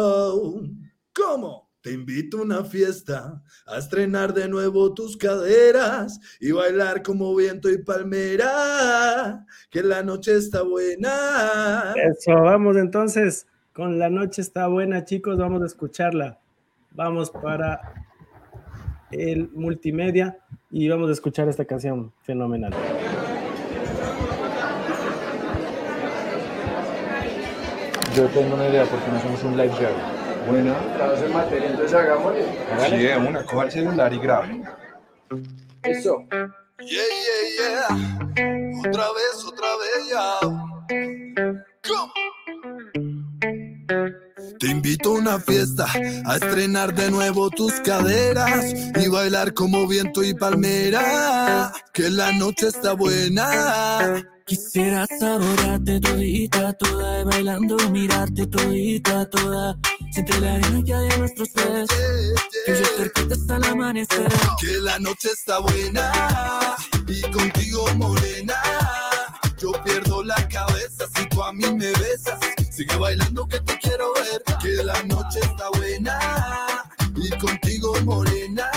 ¿Cómo? Te invito a una fiesta, a estrenar de nuevo tus caderas y bailar como viento y palmera, que la noche está buena. Eso, vamos entonces, con la noche está buena, chicos, vamos a escucharla. Vamos para el multimedia y vamos a escuchar esta canción fenomenal. Yo tengo una idea porque no somos un live show. Bueno, estamos en materia, entonces hagámosle. Sí, de una, coja el celular y grabe. Eso. Yeah, yeah, yeah. Otra vez, otra vez ya. Te invito a una fiesta, a estrenar de nuevo tus caderas y bailar como viento y palmera. Que la noche está buena Quisiera saborearte todita, toda, bailando, mirarte todita, toda. Siente la arena hay en nuestros pies, que yo cerquita hasta el amanecer. Que la noche está buena y contigo morena. Yo pierdo la cabeza si tú a mí me besas. Sigue bailando que te quiero ver, que la noche está buena y contigo morena.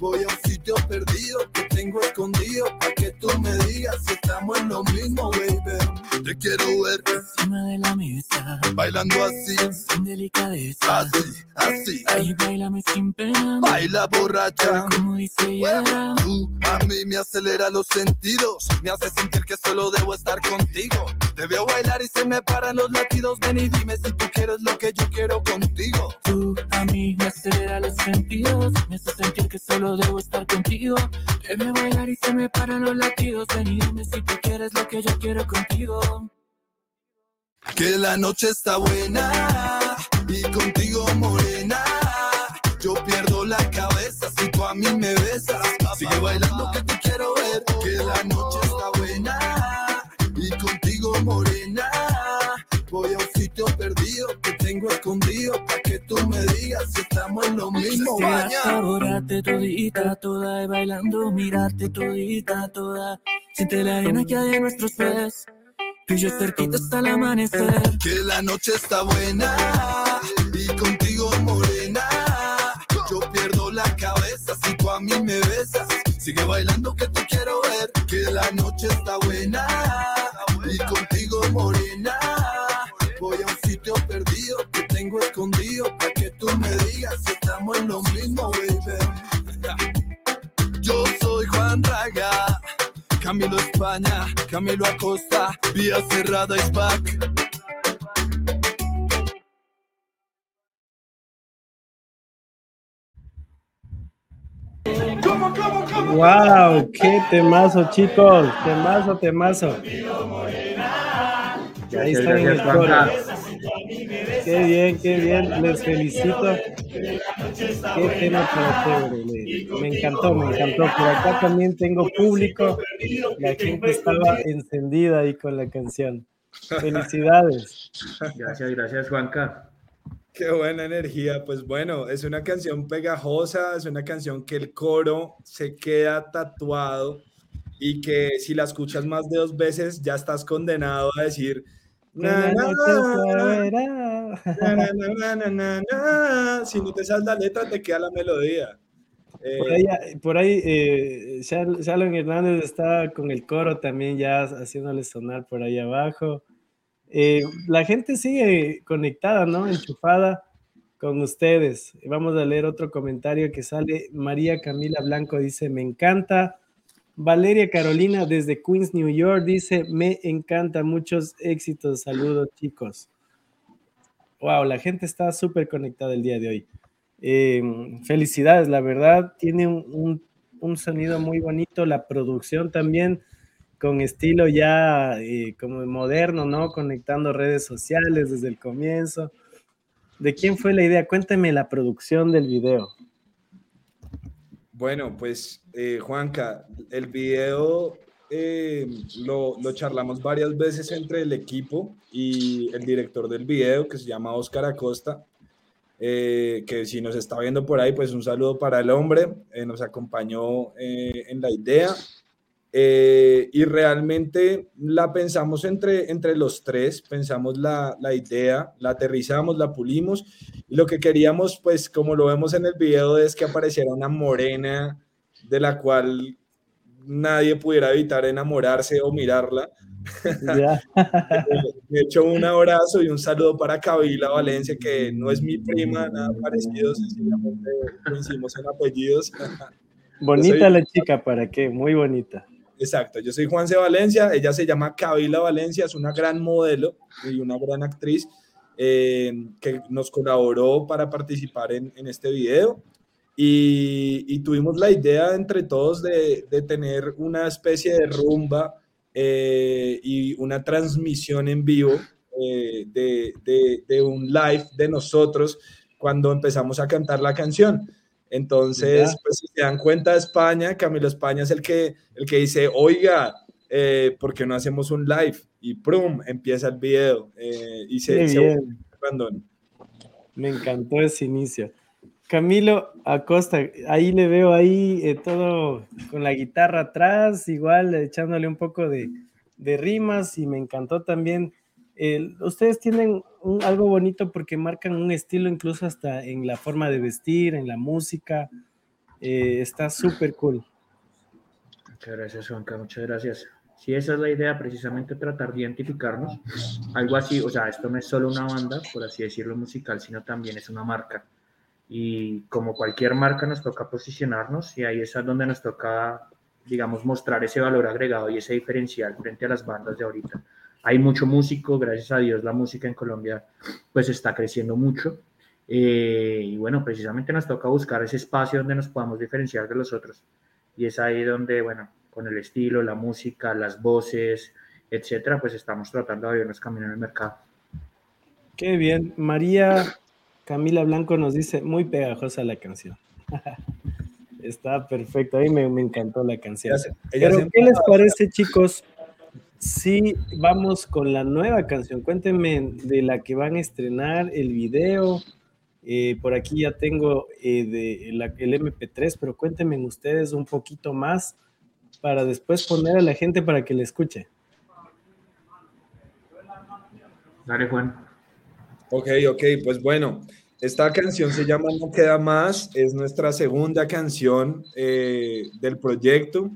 Voy a un sitio perdido que tengo escondido si estamos en lo mismo. Te quiero ver encima de la mesa, bailando así, sin delicadeza. Así, así. Ay, bailame sin pena. Baila borracha, como dice ella. Tú a mí me acelera los sentidos, me hace sentir que solo debo estar contigo. Te veo bailar y se me paran los latidos. Ven y dime si tú quieres lo que yo quiero contigo. Tú a mí me acelera los sentidos, me hace sentir que solo debo estar contigo. Te veo bailar y se me paran los latidos. Ven y dime si tú quieres lo que yo quiero contigo. Que la noche está buena y contigo morena. Yo pierdo la cabeza si tú a mí me besas. Sigue bailando que te quiero ver. Que la noche está buena y contigo morena. Voy a un sitio perdido que tengo escondido para que tú me digas si estamos en lo mismo. Saborate todita, toda, y bailando, mirarte todita, toda. Siente la arena que hay en nuestros pies. Y yo cerquita hasta el amanecer. Que la noche está buena y contigo morena. Yo pierdo la cabeza si tú a mí me besas. Sigue bailando que te quiero ver. Que la noche está buena y contigo morena. Voy a un sitio perdido que tengo escondido para que tú me digas si estamos en lo mismo, Camilo España, Camilo Acosta, vía cerrada is back. ¡Wow! ¡Qué temazo, chicos! Temazo, temazo. Ahí están en el coro. Qué bien, qué bien. Les felicito. Qué tema para chévere. Me encantó, me encantó. Por acá también tengo público. La gente estaba encendida ahí con la canción. Felicidades. Gracias, gracias, Juanca. Qué buena energía. Pues bueno, es una canción pegajosa, es una canción que el coro se queda tatuado y que si la escuchas más de dos veces ya estás condenado a decir si no te sabes la letra te queda la melodía. Eh, Por ahí, por ahí eh, Shal- Shalom Hernández está con el coro también ya haciéndole sonar por ahí abajo. Eh, la gente sigue conectada, ¿no? Enchufada con ustedes. Vamos a leer otro comentario que sale. María Camila Blanco dice, me encanta. Valeria Carolina desde Queens, New York dice, me encanta. Muchos éxitos. Saludos, chicos. Wow, la gente está súper conectada el día de hoy. Eh, felicidades, la verdad, tiene un, un- un sonido muy bonito, la producción también con estilo ya eh, como moderno, ¿no? Conectando redes sociales desde el comienzo. ¿De quién fue la idea? Cuéntame la producción del video. Bueno, pues eh, Juanca, el video eh, lo, charlamos varias veces entre el equipo y el director del video, que se llama Oscar Acosta, eh, que si nos está viendo por ahí, pues un saludo para el hombre, nos acompañó en la idea. Eh, y realmente la pensamos entre, entre los tres, pensamos la, la idea, la aterrizamos, la pulimos y lo que queríamos, pues como lo vemos en el video, es que apareciera una morena de la cual nadie pudiera evitar enamorarse o mirarla. Ya. De hecho, un abrazo y un saludo para Kabila Valencia, que no es mi prima, nada parecido, sencillamente coincidimos en apellidos. Bonita soy- la chica, ¿para qué? Muy bonita. Exacto, yo soy Juanse Valencia, ella se llama Kabila Valencia, es una gran modelo y una gran actriz eh, que nos colaboró para participar en, este video. Y, tuvimos la idea entre todos de, tener una especie de rumba eh, y una transmisión en vivo eh, de un live de nosotros cuando empezamos a cantar la canción. Entonces, Ya. pues si se dan cuenta, España, Camilo España es el que, el que dice, oiga, eh, porque no hacemos un live? Y ¡prum! empieza el video eh, y se, se Me encantó ese inicio. Camilo Acosta, ahí le veo ahí eh, todo con la guitarra atrás, igual echándole un poco de, de rimas y me encantó también. ustedes tienen algo bonito porque marcan un estilo incluso hasta en la forma de vestir, en la música. Eh, está súper cool. Muchas gracias, Juanca, muchas gracias. Sí, esa es la idea, precisamente tratar de identificarnos. Algo así, o sea, esto no es solo una banda, por así decirlo, musical, sino también es una marca. Y como cualquier marca nos toca posicionarnos y ahí es donde nos toca, digamos, mostrar ese valor agregado y ese diferencial frente a las bandas de ahorita. Hay mucho músico, gracias a Dios la música en Colombia pues está creciendo mucho. Eh, y bueno, precisamente nos toca buscar ese espacio donde nos podamos diferenciar de los otros. Y es ahí donde, bueno, con el estilo, la música, las voces, etcétera, pues estamos tratando de abrirnos camino en el mercado. Qué bien. María Camila Blanco nos dice, muy pegajosa la canción. Está perfecto, a mí me, encantó la canción. Pero, ¿qué les parece, chicos? Si vamos con la nueva canción, cuéntenme de la que van a estrenar, el video. Eh, por aquí ya tengo eh, de el MP3, pero cuéntenme ustedes un poquito más para después poner a la gente para que le escuche. Dale, Juan. Ok, ok, pues bueno, esta canción se llama No Queda Más, es nuestra segunda canción eh, del proyecto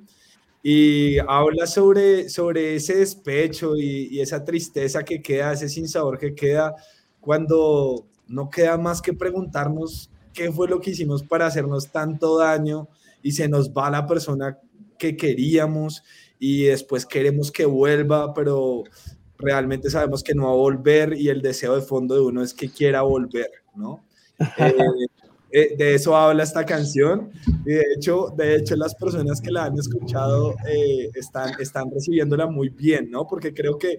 y habla sobre, sobre ese despecho y, esa tristeza que queda, ese sinsabor que queda cuando no queda más que preguntarnos qué fue lo que hicimos para hacernos tanto daño y se nos va la persona que queríamos y después queremos que vuelva, pero realmente sabemos que no va a volver y el deseo de fondo de uno es que quiera volver, ¿no? Eh, eh, de eso habla esta canción y de hecho, de hecho las personas que la han escuchado eh, están, están recibiéndola muy bien, ¿no? Porque creo que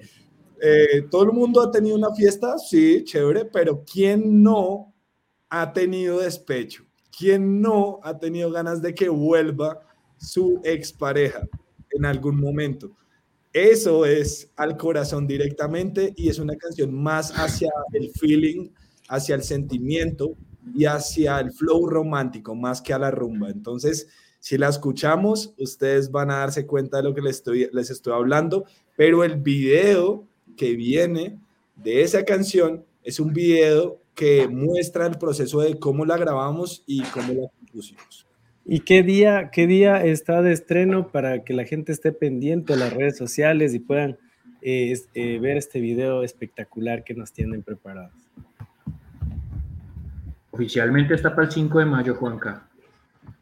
todo el mundo ha tenido una fiesta, sí, chévere, pero ¿quién no ha tenido despecho? ¿Quién no ha tenido ganas de que vuelva su expareja en algún momento? Eso es al corazón directamente y es una canción más hacia el feeling, hacia el sentimiento y hacia el flow romántico más que a la rumba. Entonces, si la escuchamos, ustedes van a darse cuenta de lo que les estoy, les estoy hablando, pero el video que viene de esa canción es un video que muestra el proceso de cómo la grabamos y cómo la compusimos. ¿Y qué día, qué día está de estreno para que la gente esté pendiente de las redes sociales y puedan eh, eh, ver este video espectacular que nos tienen preparados? Oficialmente está para el 5 de mayo, Juanca.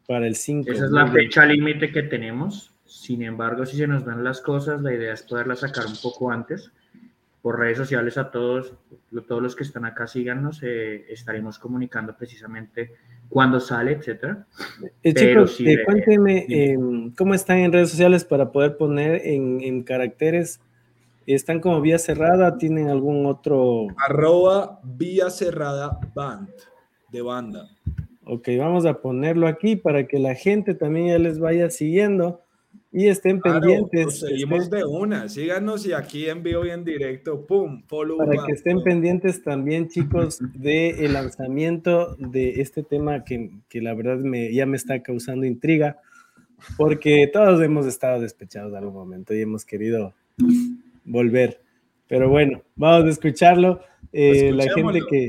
Para el 5. Esa es la fecha límite que tenemos. Sin embargo, si se nos dan las cosas, la idea es poderla sacar un poco antes. Por redes sociales a todos, todos los que están acá, síganos. Eh, estaremos comunicando precisamente cuándo sale, etcétera. Eh, chicos, eh, cuéntenme em, cómo están en redes sociales para poder poner en, caracteres. ¿Están como vía cerrada? ¿Tienen algún otro? Arroba vía cerrada band, de banda. Ok, vamos a ponerlo aquí para que la gente también ya les vaya siguiendo y estén pendientes. seguimos de una, síganos y aquí en vivo y en directo, pum, follow. Para que estén pendientes también, chicos, del el lanzamiento de este tema que, que, la verdad me, ya me está causando intriga, porque todos hemos estado despechados en algún momento y hemos querido volver. Pero bueno, vamos a escucharlo. Eh, la gente que,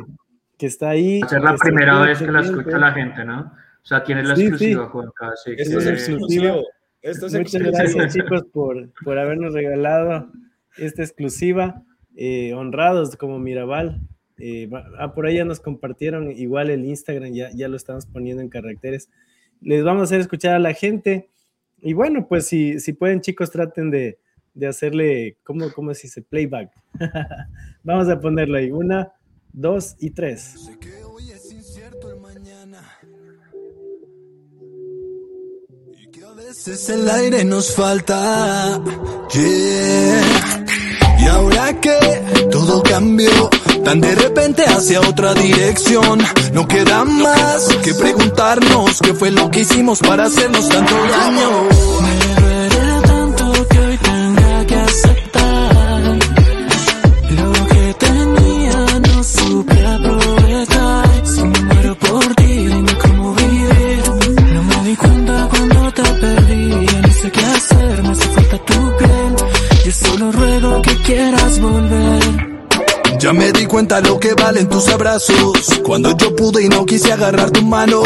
que, está ahí. Es la primera vez que la escucha la gente, ¿no? O sea, tiene la exclusiva, Juan Esto es exclusivo. Muchas gracias chicos por, por habernos regalado esta exclusiva. Eh, honrados como Mirabal. Eh, ah, por ahí ya nos compartieron igual el Instagram, ya, ya lo estamos poniendo en caracteres. Les vamos a hacer escuchar a la gente. Y bueno, pues si, si pueden chicos, traten de, de hacerle, ¿cómo, cómo se dice? Playback. vamos a ponerlo ahí. Una, dos y tres. veces el aire nos falta. Y ahora que todo cambió, tan de repente hacia otra dirección, no queda más que preguntarnos qué fue lo que hicimos para hacernos tanto daño. Cuenta lo que valen tus abrazos. Cuando yo pude y no quise agarrar tu mano,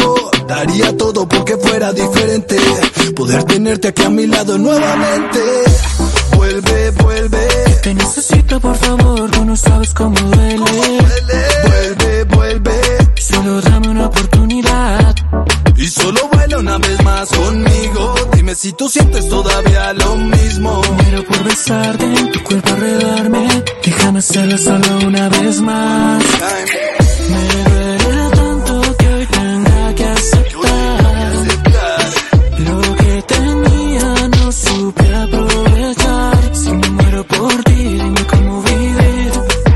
daría todo porque fuera diferente. Poder tenerte aquí a mi lado nuevamente. Vuelve, vuelve. Te necesito, por favor, tú no sabes cómo duele. Vuelve, vuelve. Solo dame una oportunidad. Y solo baila una vez más conmigo. Dime si tú sientes todavía lo mismo. Muero por besarte, en tu cuerpo arredarme. Déjame hacerlo solo una vez más. Me duele tanto que hoy tenga que aceptar. Lo que tenía no supe aprovechar. Si me muero por ti, dime cómo vivir.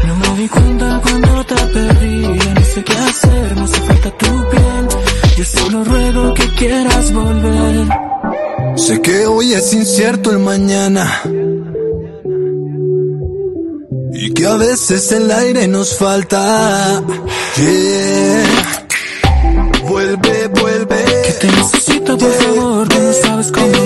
No me di cuenta cuando te perdí. No sé qué hacer, me hace falta tu piel. Yo solo ruego que quieras volver. Sé que hoy es incierto el mañana. Y que a veces el aire nos falta. Yeah. Vuelve, vuelve. Te necesito, por favor, tú no sabes cómo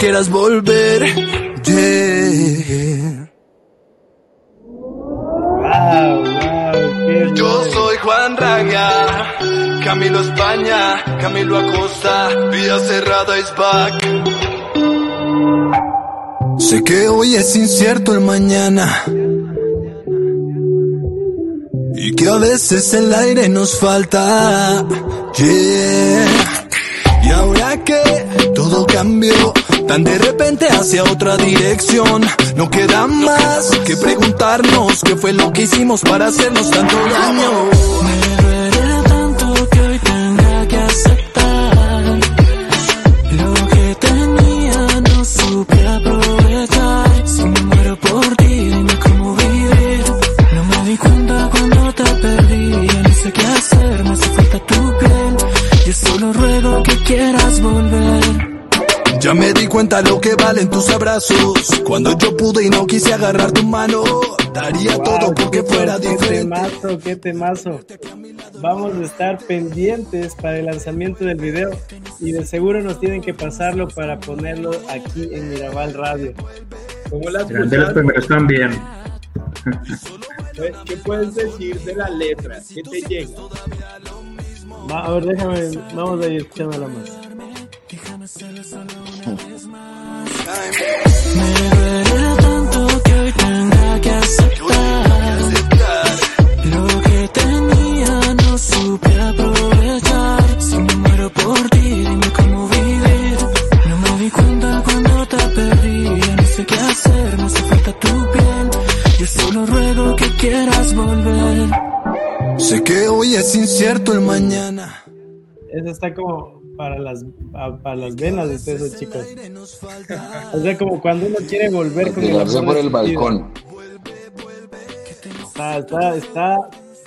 quieras volver. Yeah. Wow, wow, qué Yo soy Juan Ranga, Camilo España, Camilo Acosta, Vía Cerrada is back. Sé que hoy es incierto el mañana. Y que a veces el aire nos falta. Yeah. Y ahora que todo cambió, tan de repente hacia otra dirección, no queda más que preguntarnos qué fue lo que hicimos para hacernos tanto daño. Me duele tanto que hoy Ya me di cuenta lo que valen tus abrazos. Cuando yo pude y no quise agarrar tu mano, daría Wow, todo porque qué- fuera qué diferente. temazo, qué temazo. Vamos a estar pendientes para el lanzamiento del video y de seguro nos tienen que pasarlo para ponerlo aquí en Mirabal Radio. ¿Cómo la Serán de los escuchas? primeros también. ¿Qué- ¿Qué puedes decir de la letra? ¿Qué te llega? Va, a ver, déjame, vamos a ir escuchándola más. Quieras volver Sé que hoy es incierto el mañana. Eso está como para las, pa- para las venas de ustedes, chicos. O sea, como cuando uno quiere volver con el amor por el balcón. Está, está, está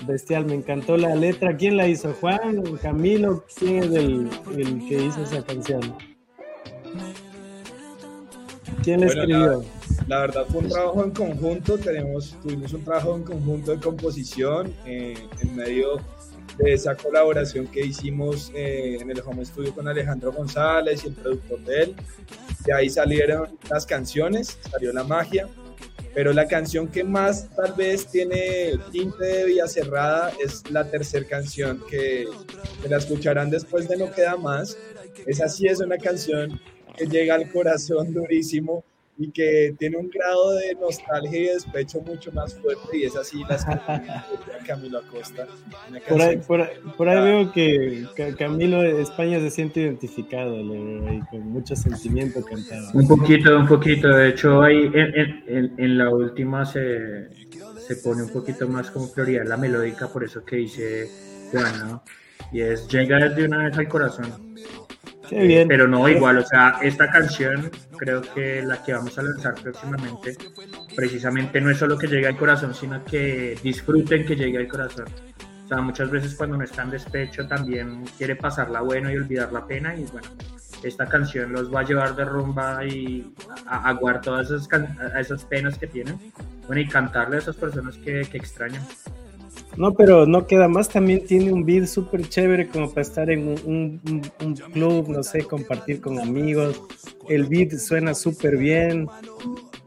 bestial, me encantó la letra. ¿Quién la hizo? ¿Juan? ¿Camilo? ¿Quién es el, el que hizo esa canción? ¿Quién la Bueno, escribió? La verdad fue un trabajo en conjunto, tenemos, tuvimos un trabajo en conjunto de composición eh, en medio de esa colaboración que hicimos eh, en el home studio con Alejandro González y el productor de él. De ahí salieron las canciones, salió la magia, pero la canción que más tal vez tiene tinte de Villa Cerrada es la tercera canción que, que la escucharán después de No Queda Más. Esa sí es una canción que llega al corazón durísimo y que tiene un grado de nostalgia y despecho mucho más fuerte y es así la escritura de Camilo Acosta. Por ahí, por, ahí- por ahí veo que Ca- Camilo de España se siente identificado le veo ahí con mucho sentimiento cantado. Un poquito, un poquito. De hecho, ahí en, en- en- en la última se, se pone un poquito más como prioridad la melódica, por eso que dice Juan, ¿no? Y es llega de una vez al corazón. Qué bien. Pero no, igual, o sea, esta canción, creo que la que vamos a lanzar próximamente, precisamente no es solo que llegue al corazón, sino que disfruten que llegue al corazón. O sea, muchas veces cuando uno está en despecho también quiere pasarla bueno y olvidar la pena y bueno, esta canción los va a llevar de rumba y a, a guardar todas esas, esas penas que tienen. Bueno, y cantarle a esas personas que, que extrañan. No, pero no queda más, también tiene un beat súper chévere como para estar en un, club, no sé, compartir con amigos. El beat suena súper bien.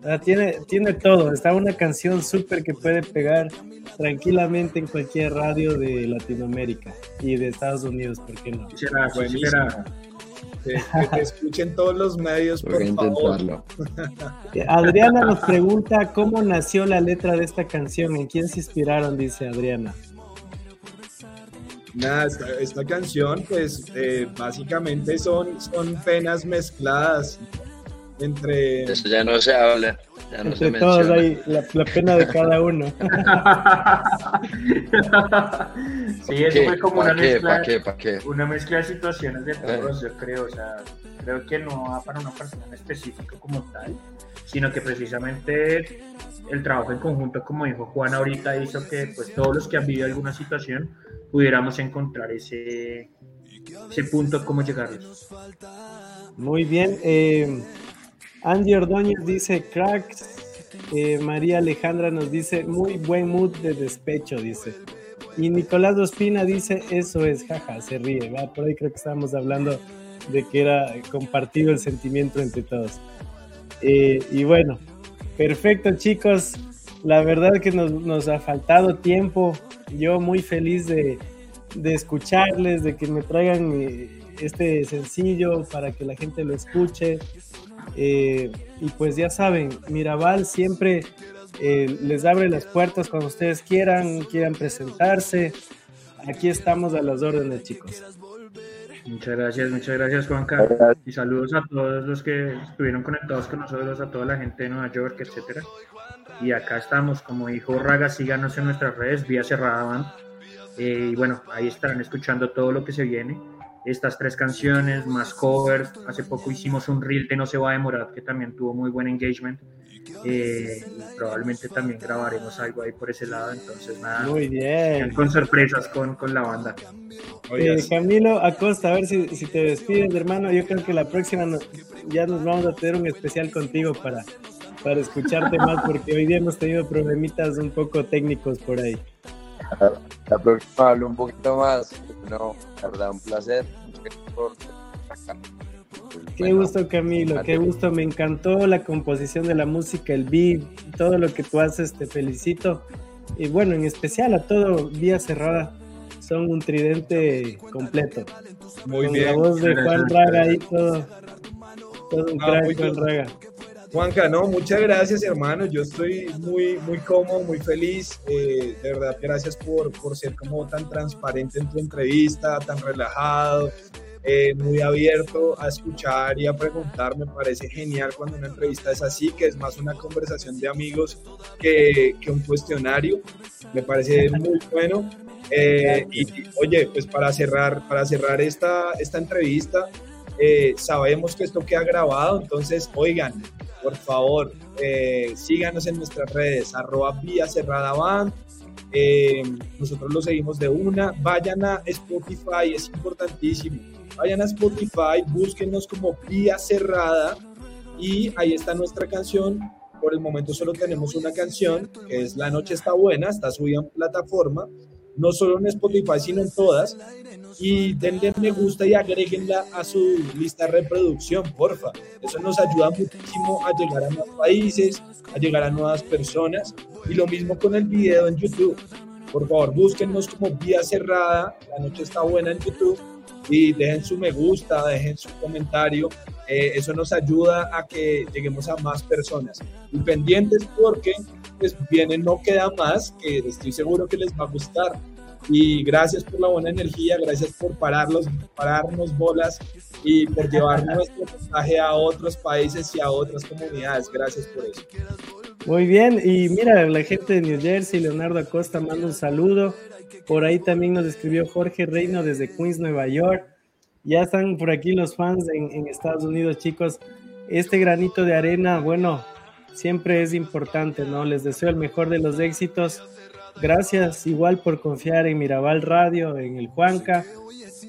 Ah, tiene, tiene todo, está una canción súper que puede pegar tranquilamente en cualquier radio de Latinoamérica y de Estados Unidos, ¿por qué no? Que, te escuchen todos los medios, por Voy a favor. intentarlo. Adriana nos pregunta cómo nació la letra de esta canción, en quién se inspiraron, dice Adriana. Nada, esta, esta canción, pues eh, básicamente son, son penas mezcladas entre. Eso ya no se habla, ya no se Entre todos hay la, la pena de cada uno. sí, eso fue como una ¿Para qué? mezcla, ¿Para qué? ¿Para qué? una mezcla de situaciones de Eh. todos, yo creo. O sea, creo que no va para una persona en específico como tal, sino que precisamente el trabajo en conjunto, como dijo Juan ahorita, hizo que pues todos los que han vivido alguna situación pudiéramos encontrar ese, ese punto cómo llegarlos. Muy bien. eh, Andy Ordóñez dice cracks. eh, María Alejandra nos dice muy buen mood de despecho, dice. Y Nicolás Ospina dice eso es, jaja, se ríe. ¿va? Por ahí creo que estábamos hablando de que era compartido el sentimiento entre todos. Eh, y bueno, perfecto chicos. La verdad que nos, nos ha faltado tiempo. Yo muy feliz de, de escucharles, de que me traigan eh, este sencillo para que la gente lo escuche. Eh, y pues ya saben, Mirabal siempre eh, les abre las puertas cuando ustedes quieran, quieran presentarse. Aquí estamos a las órdenes, chicos. Muchas gracias, muchas gracias Juanca. Y saludos a todos los que estuvieron conectados con nosotros, a toda la gente de Nueva York, etcétera. Y acá estamos, como dijo Raga, síganos en nuestras redes, vía cerrada Band. Eh, y bueno, ahí estarán escuchando todo lo que se viene. Estas tres canciones, más covers. Hace poco hicimos un reel de No se va a demorar, que también tuvo muy buen engagement. Eh, y probablemente también grabaremos algo ahí por ese lado. Entonces, nada, Muy bien. con sorpresas con, con la banda. Eh, Camilo Acosta, a ver si, si te despides, hermano. Yo creo que la próxima no- ya nos vamos a tener un especial contigo para, para escucharte más, porque hoy día hemos tenido problemitas un poco técnicos por ahí. La próxima hablo un poquito más. No, la verdad, un placer. Qué Bueno, gusto, Camilo, qué gusto. Me encantó la composición de la música, el beat, todo lo que tú haces, te felicito. Y bueno, en especial a todo Vía Cerrada, son un tridente completo. Muy Con bien. la voz de Juan Raga ahí, todo, todo un Ah, crack, Juan bien. Raga. Juanca, no, muchas gracias, hermano. Yo estoy muy, muy cómodo, muy feliz. Eh, de verdad, gracias por, por ser como tan transparente en tu entrevista, tan relajado, eh, muy abierto a escuchar y a preguntar. Me parece genial cuando una entrevista es así, que es más una conversación de amigos que, que un cuestionario. Me parece muy bueno. Eh, y, oye, pues para cerrar, para cerrar esta, esta entrevista, eh, sabemos que esto queda grabado, entonces, oigan, por favor, eh, síganos en nuestras redes, arroba vía cerrada band. Eh, nosotros lo seguimos de una. Vayan a Spotify, es importantísimo. Vayan a Spotify, búsquenos como vía cerrada y ahí está nuestra canción. Por el momento solo tenemos una canción, que es La Noche está buena, está subida en plataforma, no solo en Spotify, sino en todas. Y denle me gusta y agréguenla a su lista de reproducción, porfa. Eso nos ayuda muchísimo a llegar a más países, a llegar a nuevas personas. Y lo mismo con el video en YouTube. Por favor, búsquennos como Vía Cerrada. La noche está buena en YouTube. Y dejen su me gusta, dejen su comentario. Eh, eso nos ayuda a que lleguemos a más personas. Y pendientes porque pues viene No Queda Más, que estoy seguro que les va a gustar. Y gracias por la buena energía, gracias por pararlos, pararnos bolas y por llevar nuestro mensaje a otros países y a otras comunidades. Gracias por eso. Muy bien, y mira, la gente de New Jersey, Leonardo Acosta manda un saludo. Por ahí también nos escribió Jorge Reino desde Queens, Nueva York. Ya están por aquí los fans en, en Estados Unidos, chicos. Este granito de arena, bueno, siempre es importante, ¿no? Les deseo el mejor de los éxitos. Gracias igual por confiar en Mirabal Radio, en el Juanca.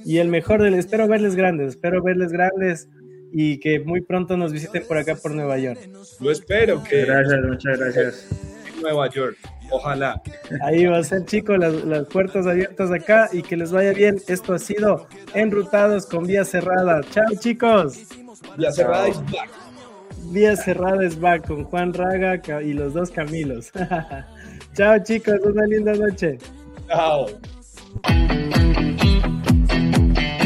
Y el mejor del, espero verles grandes, espero verles grandes y que muy pronto nos visiten por acá por Nueva York. Yo espero que Gracias, muchas gracias. en Nueva York. Ojalá. Ahí va a ser, chicos, las, las puertas abiertas acá y que les vaya bien. Esto ha sido Enrutados con Vía Cerrada. Chao, chicos. Ya cerrada is back. Vía Cerrada es back con Juan Raga y los dos Camilos. Chao, chicos, una linda noche. Chao.